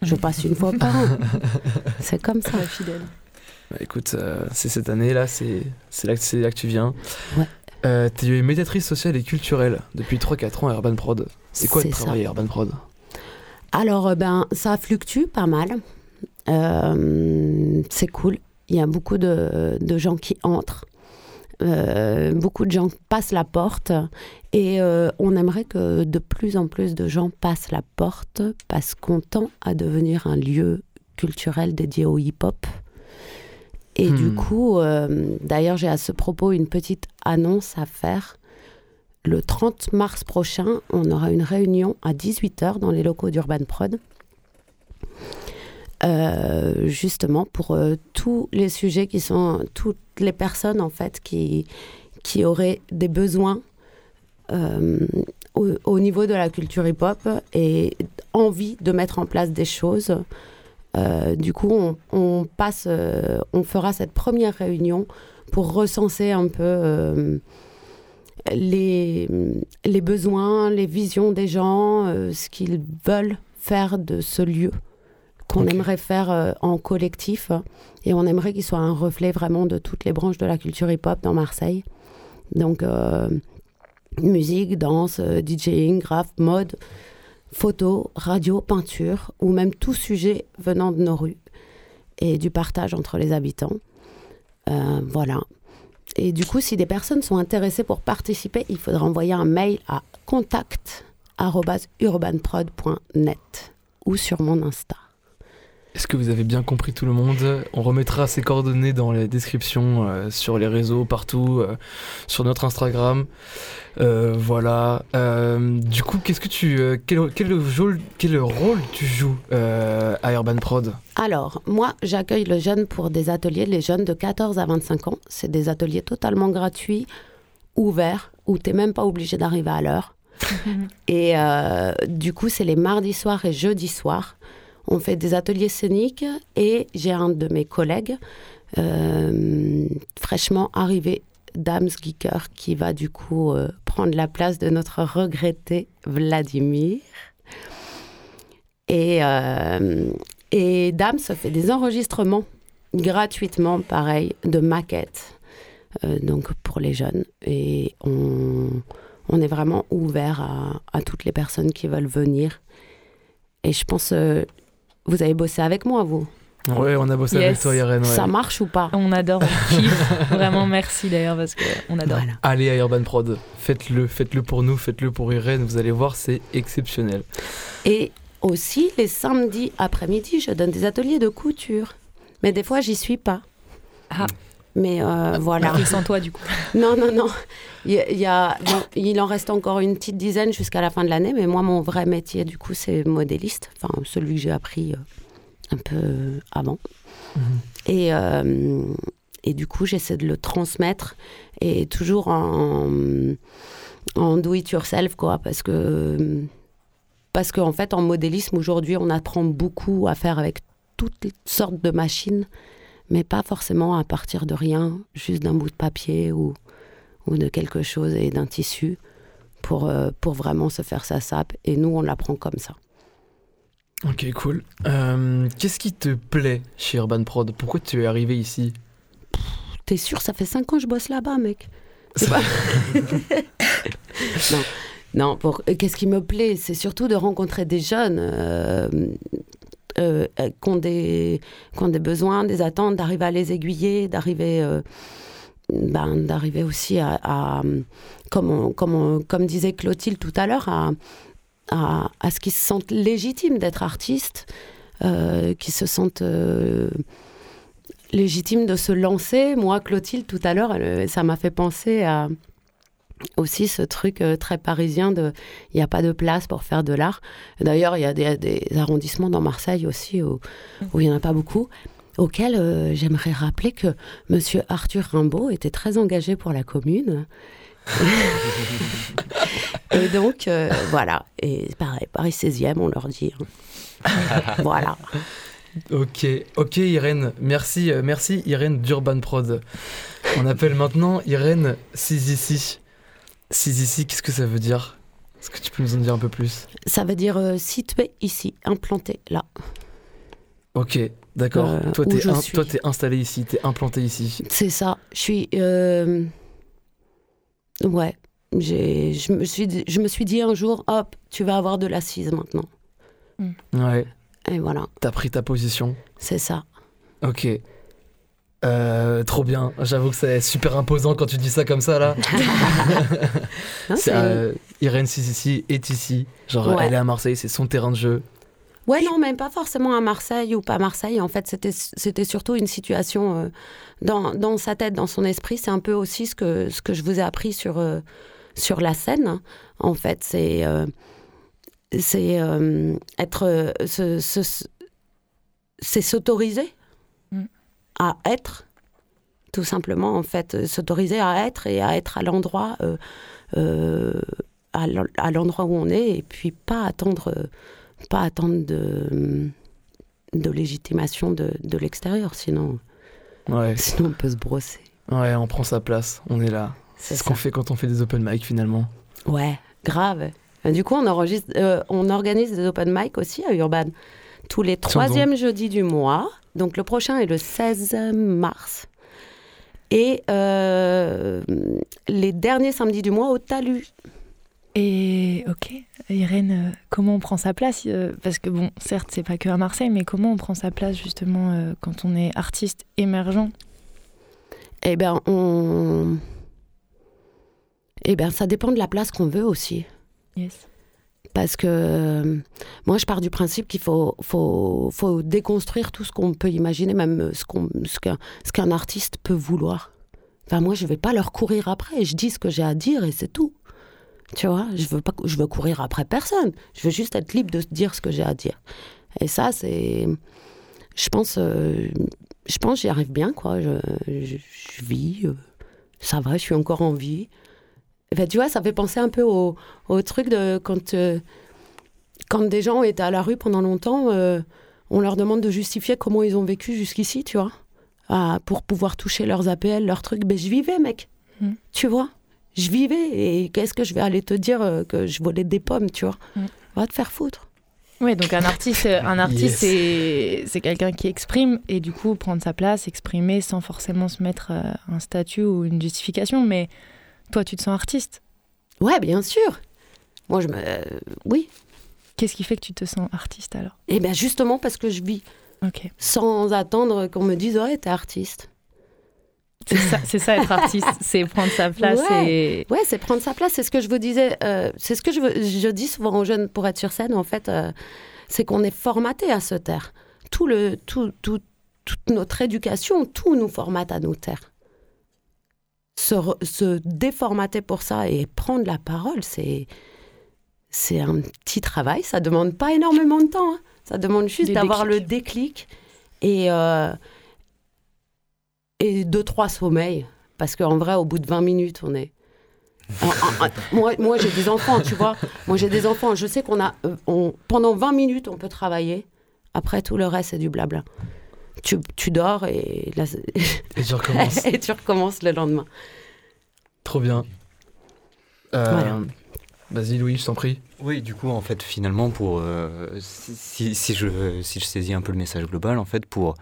je passe une fois par an. C'est comme ça. Fidèle. Bah écoute, euh, c'est cette année là, c'est c'est là, là que tu viens. Ouais. Euh, T'es médiatrice sociale et culturelle depuis 3-4 ans à Urban Prod. C'est quoi de travailler à Urban Prod? Alors, euh, ben, ça fluctue pas mal. Euh, c'est cool. Il y a beaucoup de, de gens qui entrent. Euh, beaucoup de gens passent la porte et euh, on aimerait que de plus en plus de gens passent la porte parce qu'on tend à devenir un lieu culturel dédié au hip-hop. Et du Hmm. coup, euh, d'ailleurs, j'ai à ce propos une petite annonce à faire. Le 30 mars prochain, on aura une réunion à 18h dans les locaux d'Urban Prod. Euh, justement pour euh, tous les sujets qui sont toutes les personnes en fait qui qui auraient des besoins euh, au, au niveau de la culture hip-hop et envie de mettre en place des choses. Du coup, on, on passe, on fera cette première réunion pour recenser un peu les, les besoins, les visions des gens, ce qu'ils veulent faire de ce lieu qu'on aimerait faire euh, en collectif. Et on aimerait qu'il soit un reflet vraiment de toutes les branches de la culture hip-hop dans Marseille. Donc, euh, musique, danse, euh, DJing, graph, mode, photo, radio, peinture, ou même tout sujet venant de nos rues et du partage entre les habitants. Euh, voilà. Et du coup, si des personnes sont intéressées pour participer, il faudra envoyer un mail à contact@urbanprod.net ou sur mon Insta. Est-ce que vous avez bien compris tout le monde? On remettra ses coordonnées dans les descriptions euh, sur les réseaux, partout, euh, sur notre Instagram. Euh, voilà. Euh, du coup, qu'est-ce que tu, euh, quel, quel, rôle- quel rôle tu joues euh, à Urban Prod? Alors, moi, j'accueille le jeune pour des ateliers, les jeunes de 14 à 25 ans. C'est des ateliers totalement gratuits, ouverts, où tu n'es même pas obligé d'arriver à l'heure. Et euh, du coup, c'est les mardis soirs et jeudis soirs. On fait des ateliers scéniques et j'ai un de mes collègues, euh, fraîchement arrivé, Dams Geeker, qui va du coup euh, prendre la place de notre regretté Vladimir. Et, euh, Et Dame se fait des enregistrements gratuitement, pareil, de maquettes, euh, donc pour les jeunes. Et on, on est vraiment ouvert à, toutes les personnes qui veulent venir. Et je pense, vous avez bossé avec moi, vous Ouais, on a bossé avec toi, Irène. ouais. Ça marche ou pas? On adore, on kiffe. Vraiment, merci d'ailleurs, parce qu'on adore. Voilà. Allez à Urban Prod, faites-le, faites-le pour nous, faites-le pour Irène, vous allez voir, c'est exceptionnel. Et aussi, les samedis après-midi, je donne des ateliers de couture. Mais des fois, j'y suis pas. Ah. Mais euh, voilà. Marie sans toi, du coup. Non, non, non. Il, y a- il bon, en reste encore une petite dizaine jusqu'à la fin de l'année, mais moi, mon vrai métier, du coup, c'est modéliste. Enfin, celui que j'ai appris euh, un peu avant. Et, euh, et du coup, j'essaie de le transmettre et toujours en, en do it yourself, quoi, parce que. Parce qu'en fait, en modélisme, aujourd'hui, on apprend beaucoup à faire avec toutes sortes de machines, mais pas forcément à partir de rien, juste d'un bout de papier ou, ou de quelque chose et d'un tissu pour, euh, pour vraiment se faire sa sape. Et nous, on l'apprend comme ça. Ok, cool. Euh, Qu'est-ce qui te plaît chez Urban Prod? Pourquoi tu es arrivé ici? T'es sûr, ça fait 5 ans que je bosse là-bas, mec? Pas- non, non pour... euh, qu'est-ce qui me plaît? C'est surtout de rencontrer des jeunes euh, euh, euh, qui, ont des, besoins, des attentes, d'arriver à les aiguiller, d'arriver euh, ben, aussi à, comme, disait Clotilde tout à l'heure, à, ce qu'ils se sentent légitimes d'être artistes, euh, qu'ils se sentent euh, légitimes de se lancer. Moi, Clotilde, tout à l'heure, ça m'a fait penser à aussi ce truc euh, très parisien de il n'y a pas de place pour faire de l'art. D'ailleurs, il y a des, des arrondissements dans Marseille aussi où, où il n'y en a pas beaucoup, auxquels euh, j'aimerais rappeler que Monsieur Arthur Rimbaud était très engagé pour la commune. Et donc, euh, voilà. Et pareil, Paris 16e, on leur dit. hein. voilà. Ok, ok Irène, merci, merci Irène d'Urban Prod. On appelle maintenant Irène Sizici. Sizici, qu'est-ce que ça veut dire? Est-ce que tu peux nous en dire un peu plus? Ça veut dire euh, situé ici, implanté là. Ok, d'accord. Euh, toi, où t'es je in- suis. toi, t'es installé ici, t'es implanté ici. C'est ça. Je suis. euh, Ouais. J'ai- Je me, suis dit, je me suis dit un jour, hop, tu vas avoir de l'assise maintenant. Ouais, Et voilà, t'as pris ta position. c'est ça. Ok. Euh, trop bien. J'avoue que c'est super imposant quand tu dis ça comme ça là. C'est, euh, Irène Sizici est ici. Genre, Ouais. elle est à Marseille, c'est son terrain de jeu. Ouais, non, même pas forcément à Marseille ou pas à Marseille. En fait, c'était, c'était surtout une situation euh, dans, dans sa tête, dans son esprit. C'est un peu aussi ce que, ce que je vous ai appris sur, euh, sur la scène. En fait, c'est, c'est être. c'est s'autoriser. À être, tout simplement, en fait. euh, S'autoriser à être et à être à l'endroit. euh, euh, à l'endroit où on est et puis pas attendre pas attendre de, de légitimation de, de l'extérieur, sinon, Ouais, sinon on peut se brosser. ouais, on prend sa place, on est là. C'est ce qu'on fait quand on fait des open mic finalement. Ouais, grave. Du coup, on, enregistre, euh, on organise des open mic aussi à Urban. Tous les Tiens troisièmes jeudis du mois. Donc le prochain est le 16 mars. Et euh, les derniers samedis du mois au Talus. Et ok, Irène, euh, comment on prend sa place euh, Parce que bon, certes, c'est pas que à Marseille, mais comment on prend sa place justement quand on est artiste émergent? Eh bien, on... Eh ben, ça dépend de la place qu'on veut aussi. Yes. Parce que euh, moi, je pars du principe qu'il faut, déconstruire tout ce qu'on peut imaginer, même ce qu'on- ce qu'un artiste peut vouloir. Enfin, moi, je vais pas leur courir après. Je dis ce que j'ai à dire et c'est tout. Tu vois, je veux pas, je veux courir après personne. Je veux juste être libre de dire ce que j'ai à dire. Et ça, c'est, je pense, euh, je pense, j'y arrive bien, quoi. Je vis, euh, ça va, je suis encore en vie. Enfin, tu vois, ça fait penser un peu au, au truc de quand, euh, quand des gens étaient à la rue pendant longtemps, euh, on leur demande de justifier comment ils ont vécu jusqu'ici, tu vois, Ah, pour pouvoir toucher leurs APL, leurs trucs. Ben, je vivais, mec, Mm. tu vois. Je vivais et qu'est-ce que je vais aller te dire euh, que je volais des pommes, tu vois. Mm. Va te faire foutre. Ouais, donc un artiste, un artiste Yes. c'est c'est quelqu'un qui exprime et du coup prendre sa place, exprimer sans forcément se mettre un statut ou une justification. Mais toi, tu te sens artiste. Ouais, bien sûr. Moi, je me. euh, oui. Qu'est-ce qui fait que tu te sens artiste alors? Et bien, justement parce que je vis Ok. sans attendre qu'on me dise Ouais, t'es artiste. C'est ça, ça être artiste, c'est prendre sa place et. Ouais, c'est prendre sa place. C'est ce que je vous disais. euh, c'est ce que je, je dis souvent aux jeunes pour être sur scène, en fait. euh, c'est qu'on est formaté à se taire. Tout le, tout, tout- toute notre éducation, tout nous formate à nous taire. Se, re- se déformater pour ça et prendre la parole, c'est, c'est un petit travail. Ça demande pas énormément de temps. hein. Ça demande juste d'avoir le déclic et, euh, et deux, trois sommeils. Parce qu'en vrai, au bout de 20 minutes, on est. Moi, moi j'ai des enfants, tu vois. Moi, j'ai des enfants. Je sais qu'on a. euh, on- pendant 20 minutes, on peut travailler. Après, tout le reste, c'est du blabla. Tu, tu dors et, là, Et tu recommences. et tu recommences le lendemain. Trop bien. Euh, Voilà. Vas-y, Louis, je t'en prie. Oui, du coup, en fait, finalement, pour euh, si, si- je, si je saisis un peu le message global, en fait, pour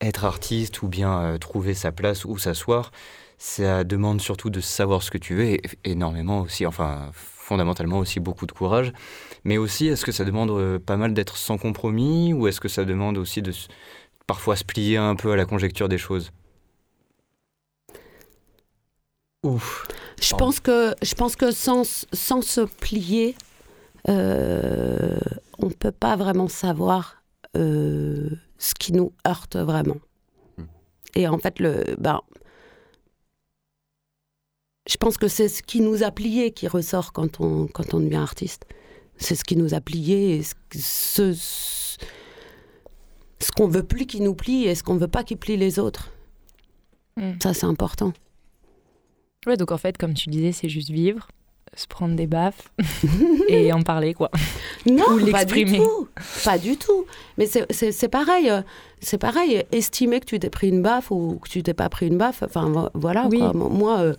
être artiste ou bien euh, trouver sa place ou s'asseoir, ça demande surtout de savoir ce que tu veux et énormément aussi, enfin, fondamentalement aussi beaucoup de courage. Mais aussi, est-ce que ça demande euh, pas mal d'être sans compromis ou est-ce que ça demande aussi de parfois se plier un peu à la conjecture des choses Ouf. Je Pardon. pense que, je pense que sans, sans se plier, euh, on ne peut pas vraiment savoir euh, ce qui nous heurte vraiment. Hmm. Et en fait, le, ben, je pense que c'est ce qui nous a plié qui ressort quand on, quand on devient artiste. C'est ce qui nous a plié, et ce, ce, ce qu'on veut plus qui nous plie et ce qu'on veut pas qui plie les autres. Mm. Ça, c'est important. Ouais, donc en fait, comme tu disais, c'est juste vivre, se prendre des baffes et en parler, quoi. Non, Ou pas du tout. Pas du tout. Mais c'est- c'est c'est pareil. euh, C'est pareil. Estimer que tu t'es pris une baffe ou que tu t'es pas pris une baffe. Enfin, vo- voilà. Oui. quoi. Moi, euh,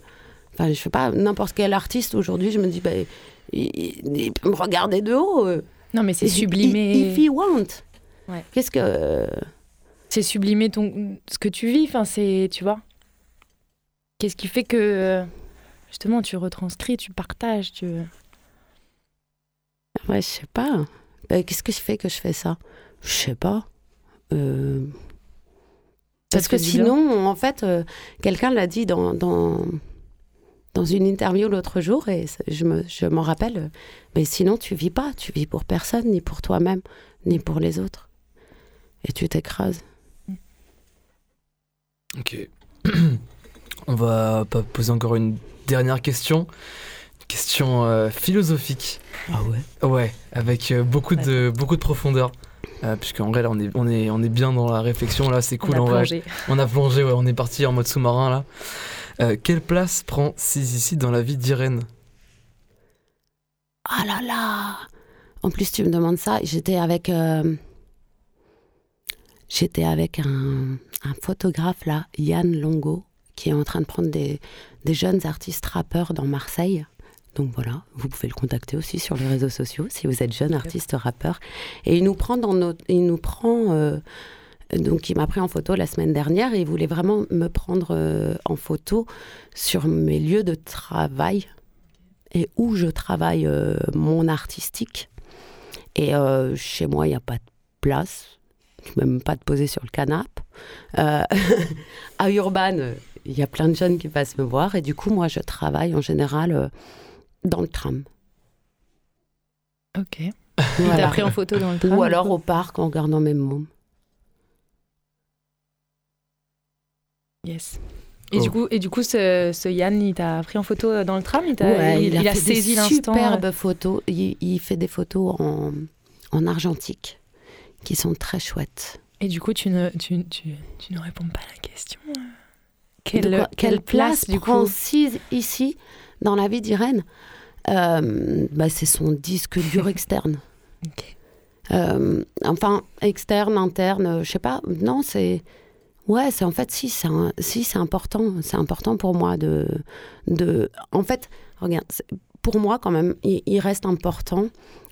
enfin, je sais pas, n'importe quel artiste aujourd'hui, je me dis, bah, il, il- il peut me regarder de haut. euh. Non, mais c'est sublimer. If he want. Ouais. Qu'est-ce que. C'est sublimer ton, ce que tu vis, enfin, c'est, tu vois. Qu'est-ce qui fait que, justement, tu retranscris, tu partages, tu... Ouais, je sais pas. Bah, Qu'est-ce que je fais que je fais ça? Je sais pas. Euh, Parce que sinon, en fait, euh, quelqu'un l'a dit dans, dans, dans une interview l'autre jour, et je me- je m'en rappelle, euh, mais sinon, tu vis pas. Tu vis pour personne, ni pour toi-même, ni pour les autres. Et tu t'écrases. Ok. On va pas poser encore une dernière question. Une question euh, philosophique. Ah ouais? Ouais, avec euh, beaucoup, de, beaucoup de profondeur. Euh, Puisqu'en vrai, là, on est, on, est, on est bien dans la réflexion. Là, c'est cool. on a on, va- plongé. on a plongé, ouais, on est parti en mode sous-marin. là. Euh, quelle place prend ici dans la vie d'Irène? Ah là là En plus, tu me demandes ça. J'étais avec. euh, J'étais avec un, un photographe là, Yann Longo, qui est en train de prendre des, des jeunes artistes rappeurs dans Marseille. Donc voilà, vous pouvez le contacter aussi sur les réseaux sociaux si vous êtes jeune artiste rappeur. Et il nous prend dans notre, il nous prend, euh, donc il m'a pris en photo la semaine dernière et il voulait vraiment me prendre euh, en photo sur mes lieux de travail et où je travaille euh, mon artistique. Et chez moi, il n'y a pas de place. Même pas te poser sur le canapé. Euh, à Urban, il y a plein de jeunes qui passent me voir. Et du coup, moi, je travaille en général euh, dans le tram. Ok. Il Voilà. t'a pris en photo dans le tram Ou alors au parc en regardant mes mômes. Yes. Et Oh. du coup, et du coup ce, ce Yann, il t'a pris en photo euh, dans le tram? Il, t'a- Ouais, il, il a, fait des saisi l'instant. superbes photos. Il, il fait des photos en, en argentique qui sont très chouettes. Et du coup, tu ne, tu, tu, tu ne réponds pas à la question. euh. Quelle, quoi- quelle place, du prend coup ici dans la vie d'Irène Euh, bah, C'est son disque dur externe. Ok. Euh, enfin, externe, interne, euh, je sais pas. Non, c'est. Ouais, c'est en fait, si, c'est si, important. C'est important pour moi de. de... En fait, regarde, pour moi, quand même, il, reste important.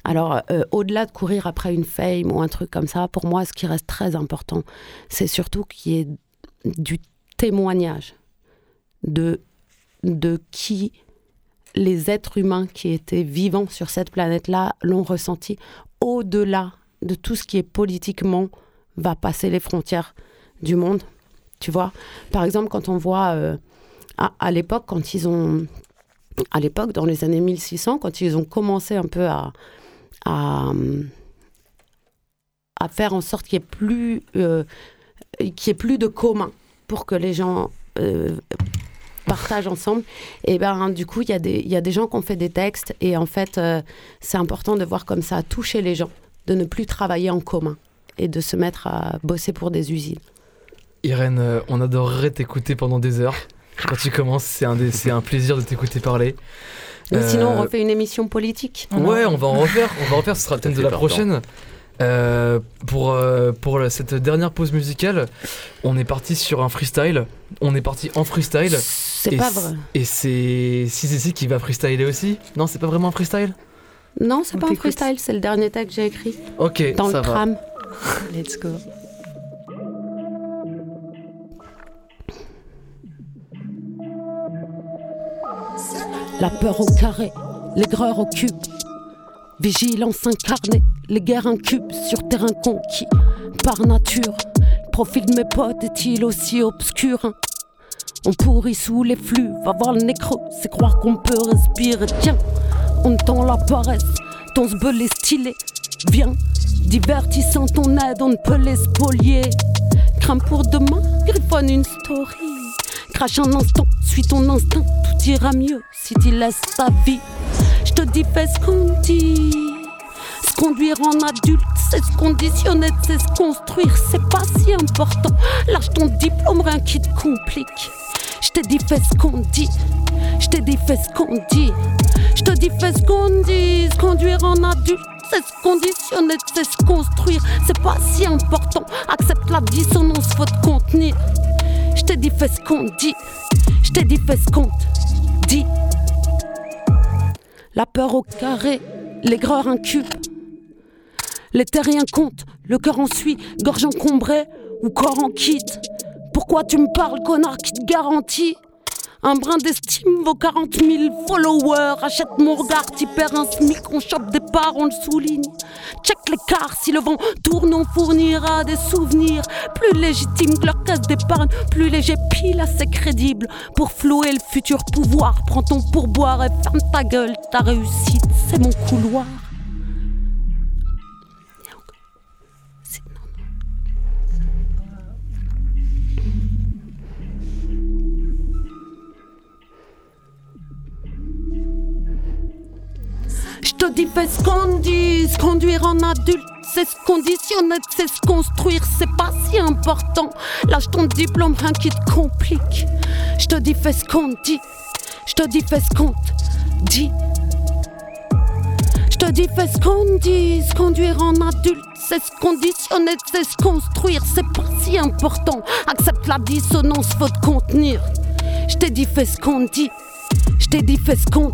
Alors, euh, au-delà de courir après une fame ou un truc comme ça, pour moi, ce qui reste très important, c'est surtout qu'il y ait du témoignage de, de qui les êtres humains qui étaient vivants sur cette planète-là l'ont ressenti, au-delà de tout ce qui est politiquement va passer les frontières du monde. Tu vois Par exemple, quand on voit euh, à l'époque, quand ils ont. À l'époque, dans les années 1600, quand ils ont commencé un peu à. à, faire en sorte qu'il n'y ait, plus, euh, ait plus de commun pour que les gens euh, partagent ensemble. Et ben du coup, il y, y a des gens qui ont fait des textes et en fait, euh, c'est important de voir comme ça toucher les gens, de ne plus travailler en commun et de se mettre à bosser pour des usines. Irène, euh, on adorerait t'écouter pendant des heures. Quand tu commences, c'est un, des- c'est un plaisir de t'écouter parler. Mais Sinon, on Euh, refait une émission politique. Ouais, on va en refaire. On va en refaire. Ce sera le thème de la prochaine. Euh, pour euh, pour la- cette dernière pause musicale, on est parti sur un freestyle. On est parti en freestyle. C'est pas vrai. Et c'est Sissi qui va freestyler aussi. Non, c'est pas vraiment un freestyle? Non, c'est pas un freestyle, c'est le dernier texte que j'ai écrit. Ok, Dans ça le va. tram. Let's go. La peur au carré, l'aigreur au cube. Vigilance incarnée, les guerres incubes sur terrain conquis. Par nature, le profil de mes potes est-il aussi obscur hein? On pourrit sous les flux, va voir le creux, c'est croire qu'on peut respirer. Tiens, on tend la paresse, ton sbeul est stylé. Viens, divertissant ton aide, on ne peut les spolier. Crains pour demain, griffonne une story. Crache un instant, suis ton instinct, tout ira mieux si tu laisses ta vie. Je te dis, fais ce qu'on dit. Se conduire en adulte, c'est se conditionner, c'est se construire, c'est pas si important. Lâche ton diplôme, rien qui te complique. Je t'ai dit, fais ce qu'on dit. Je t'ai dit, fais ce qu'on dit. Je te dis, fais ce qu'on dit. Se conduire en adulte, c'est se conditionner, c'est se construire, c'est pas si important. Accepte la dissonance, faut te contenir. Je t'ai dit, fais ce qu'on dit. Je t'ai dit, fais ce qu'on te dit. La peur au carré, l'aigreur incube. Les terriens comptent, le cœur en suit, gorge encombrée ou corps en quitte. Pourquoi tu me parles, connard, qui te garantit? Un brin d'estime vaut 40 000 followers. Achète mon regard, t'y perds un smic, on chope des parts, on le souligne. Check l'écart, si le vent tourne, on fournira des souvenirs. Plus légitimes que leur caisse d'épargne, plus léger pile assez crédible. Pour flouer le futur pouvoir, prends ton pourboire et ferme ta gueule. Ta réussite, c'est mon couloir. Je te dis, fais ce qu'on dit, se conduire en adulte, c'est se conditionner, c'est se construire, c'est pas si important. Lâche ton diplôme, rien qui te complique. Je te dis, fais ce qu'on dit, je te dis, fais ce qu'on dit. Je te dis, fais ce qu'on dit, se conduire en adulte, c'est se conditionner, c'est se construire, c'est pas si important. Accepte la dissonance, faut te contenir. Je t'ai dit, fais ce qu'on dit, je t'ai dit, fais ce qu'on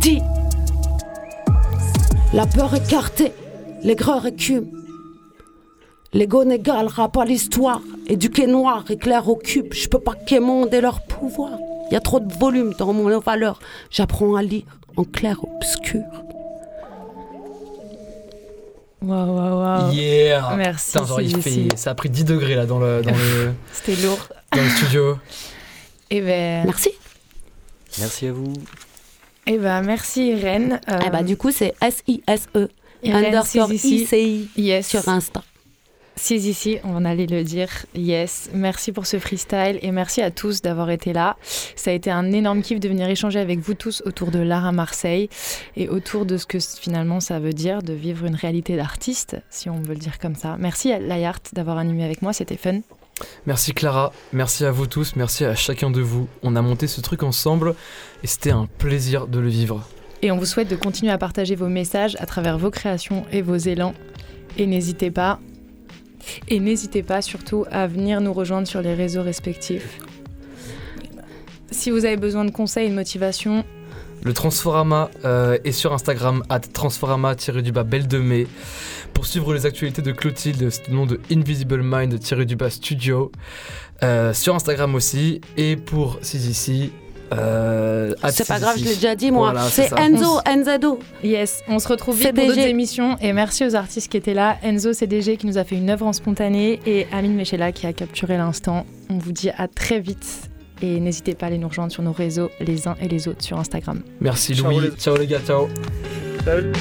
dit. La peur écartée, l'aigreur écume. L'ego n'égalera pas l'histoire. Éduqué noir, éclair au cube. Je peux pas quémander leur pouvoir. Y a trop de volume dans mon valeur. J'apprends à lire en clair obscur. Waouh, waouh, waouh. Yeah Merci. Putain, genre, il Sissi. fait... Ça a pris 10 degrés là dans le, dans le, C'était lourd. dans le studio. Et ben, Merci. Merci à vous. Eh ben, merci Irène. Euh, Eh bah, du coup, c'est S-I-S-E underscore. I-C-I Yes. sur Insta. Si, si, si, on allait le dire. Yes. Merci pour ce freestyle et merci à tous d'avoir été là. Ça a été un énorme kiff de venir échanger avec vous tous autour de l'art à Marseille et autour de ce que finalement ça veut dire de vivre une réalité d'artiste, si on veut le dire comme ça. Merci à Layart d'avoir animé avec moi, c'était fun. Merci Clara, merci à vous tous, merci à chacun de vous. On a monté ce truc ensemble et c'était un plaisir de le vivre. Et on vous souhaite de continuer à partager vos messages à travers vos créations et vos élans. Et n'hésitez pas, et n'hésitez pas surtout à venir nous rejoindre sur les réseaux respectifs. Si vous avez besoin de conseils et de motivation, Le Transforama euh, est sur Instagram, at transforama-du-bas belle de mai. Pour suivre les actualités de Clotilde, c'est le nom de Invisible Mind-du-bas studio. Euh, sur Instagram aussi. Et pour CZC, euh, at C'est pas grave, je l'ai déjà dit moi. Voilà, c'est. Enzo, Enzado. Yes, on se retrouve vite pour CDG. d'autres émissions et merci aux artistes qui étaient là. Enzo CDG qui nous a fait une œuvre en spontané et Amine Mechela qui a capturé l'instant. On vous dit à très vite et n'hésitez pas à aller nous rejoindre sur nos réseaux les uns et les autres sur Instagram. Merci Ciao Louis. les- Ciao les gars, ciao. Salut.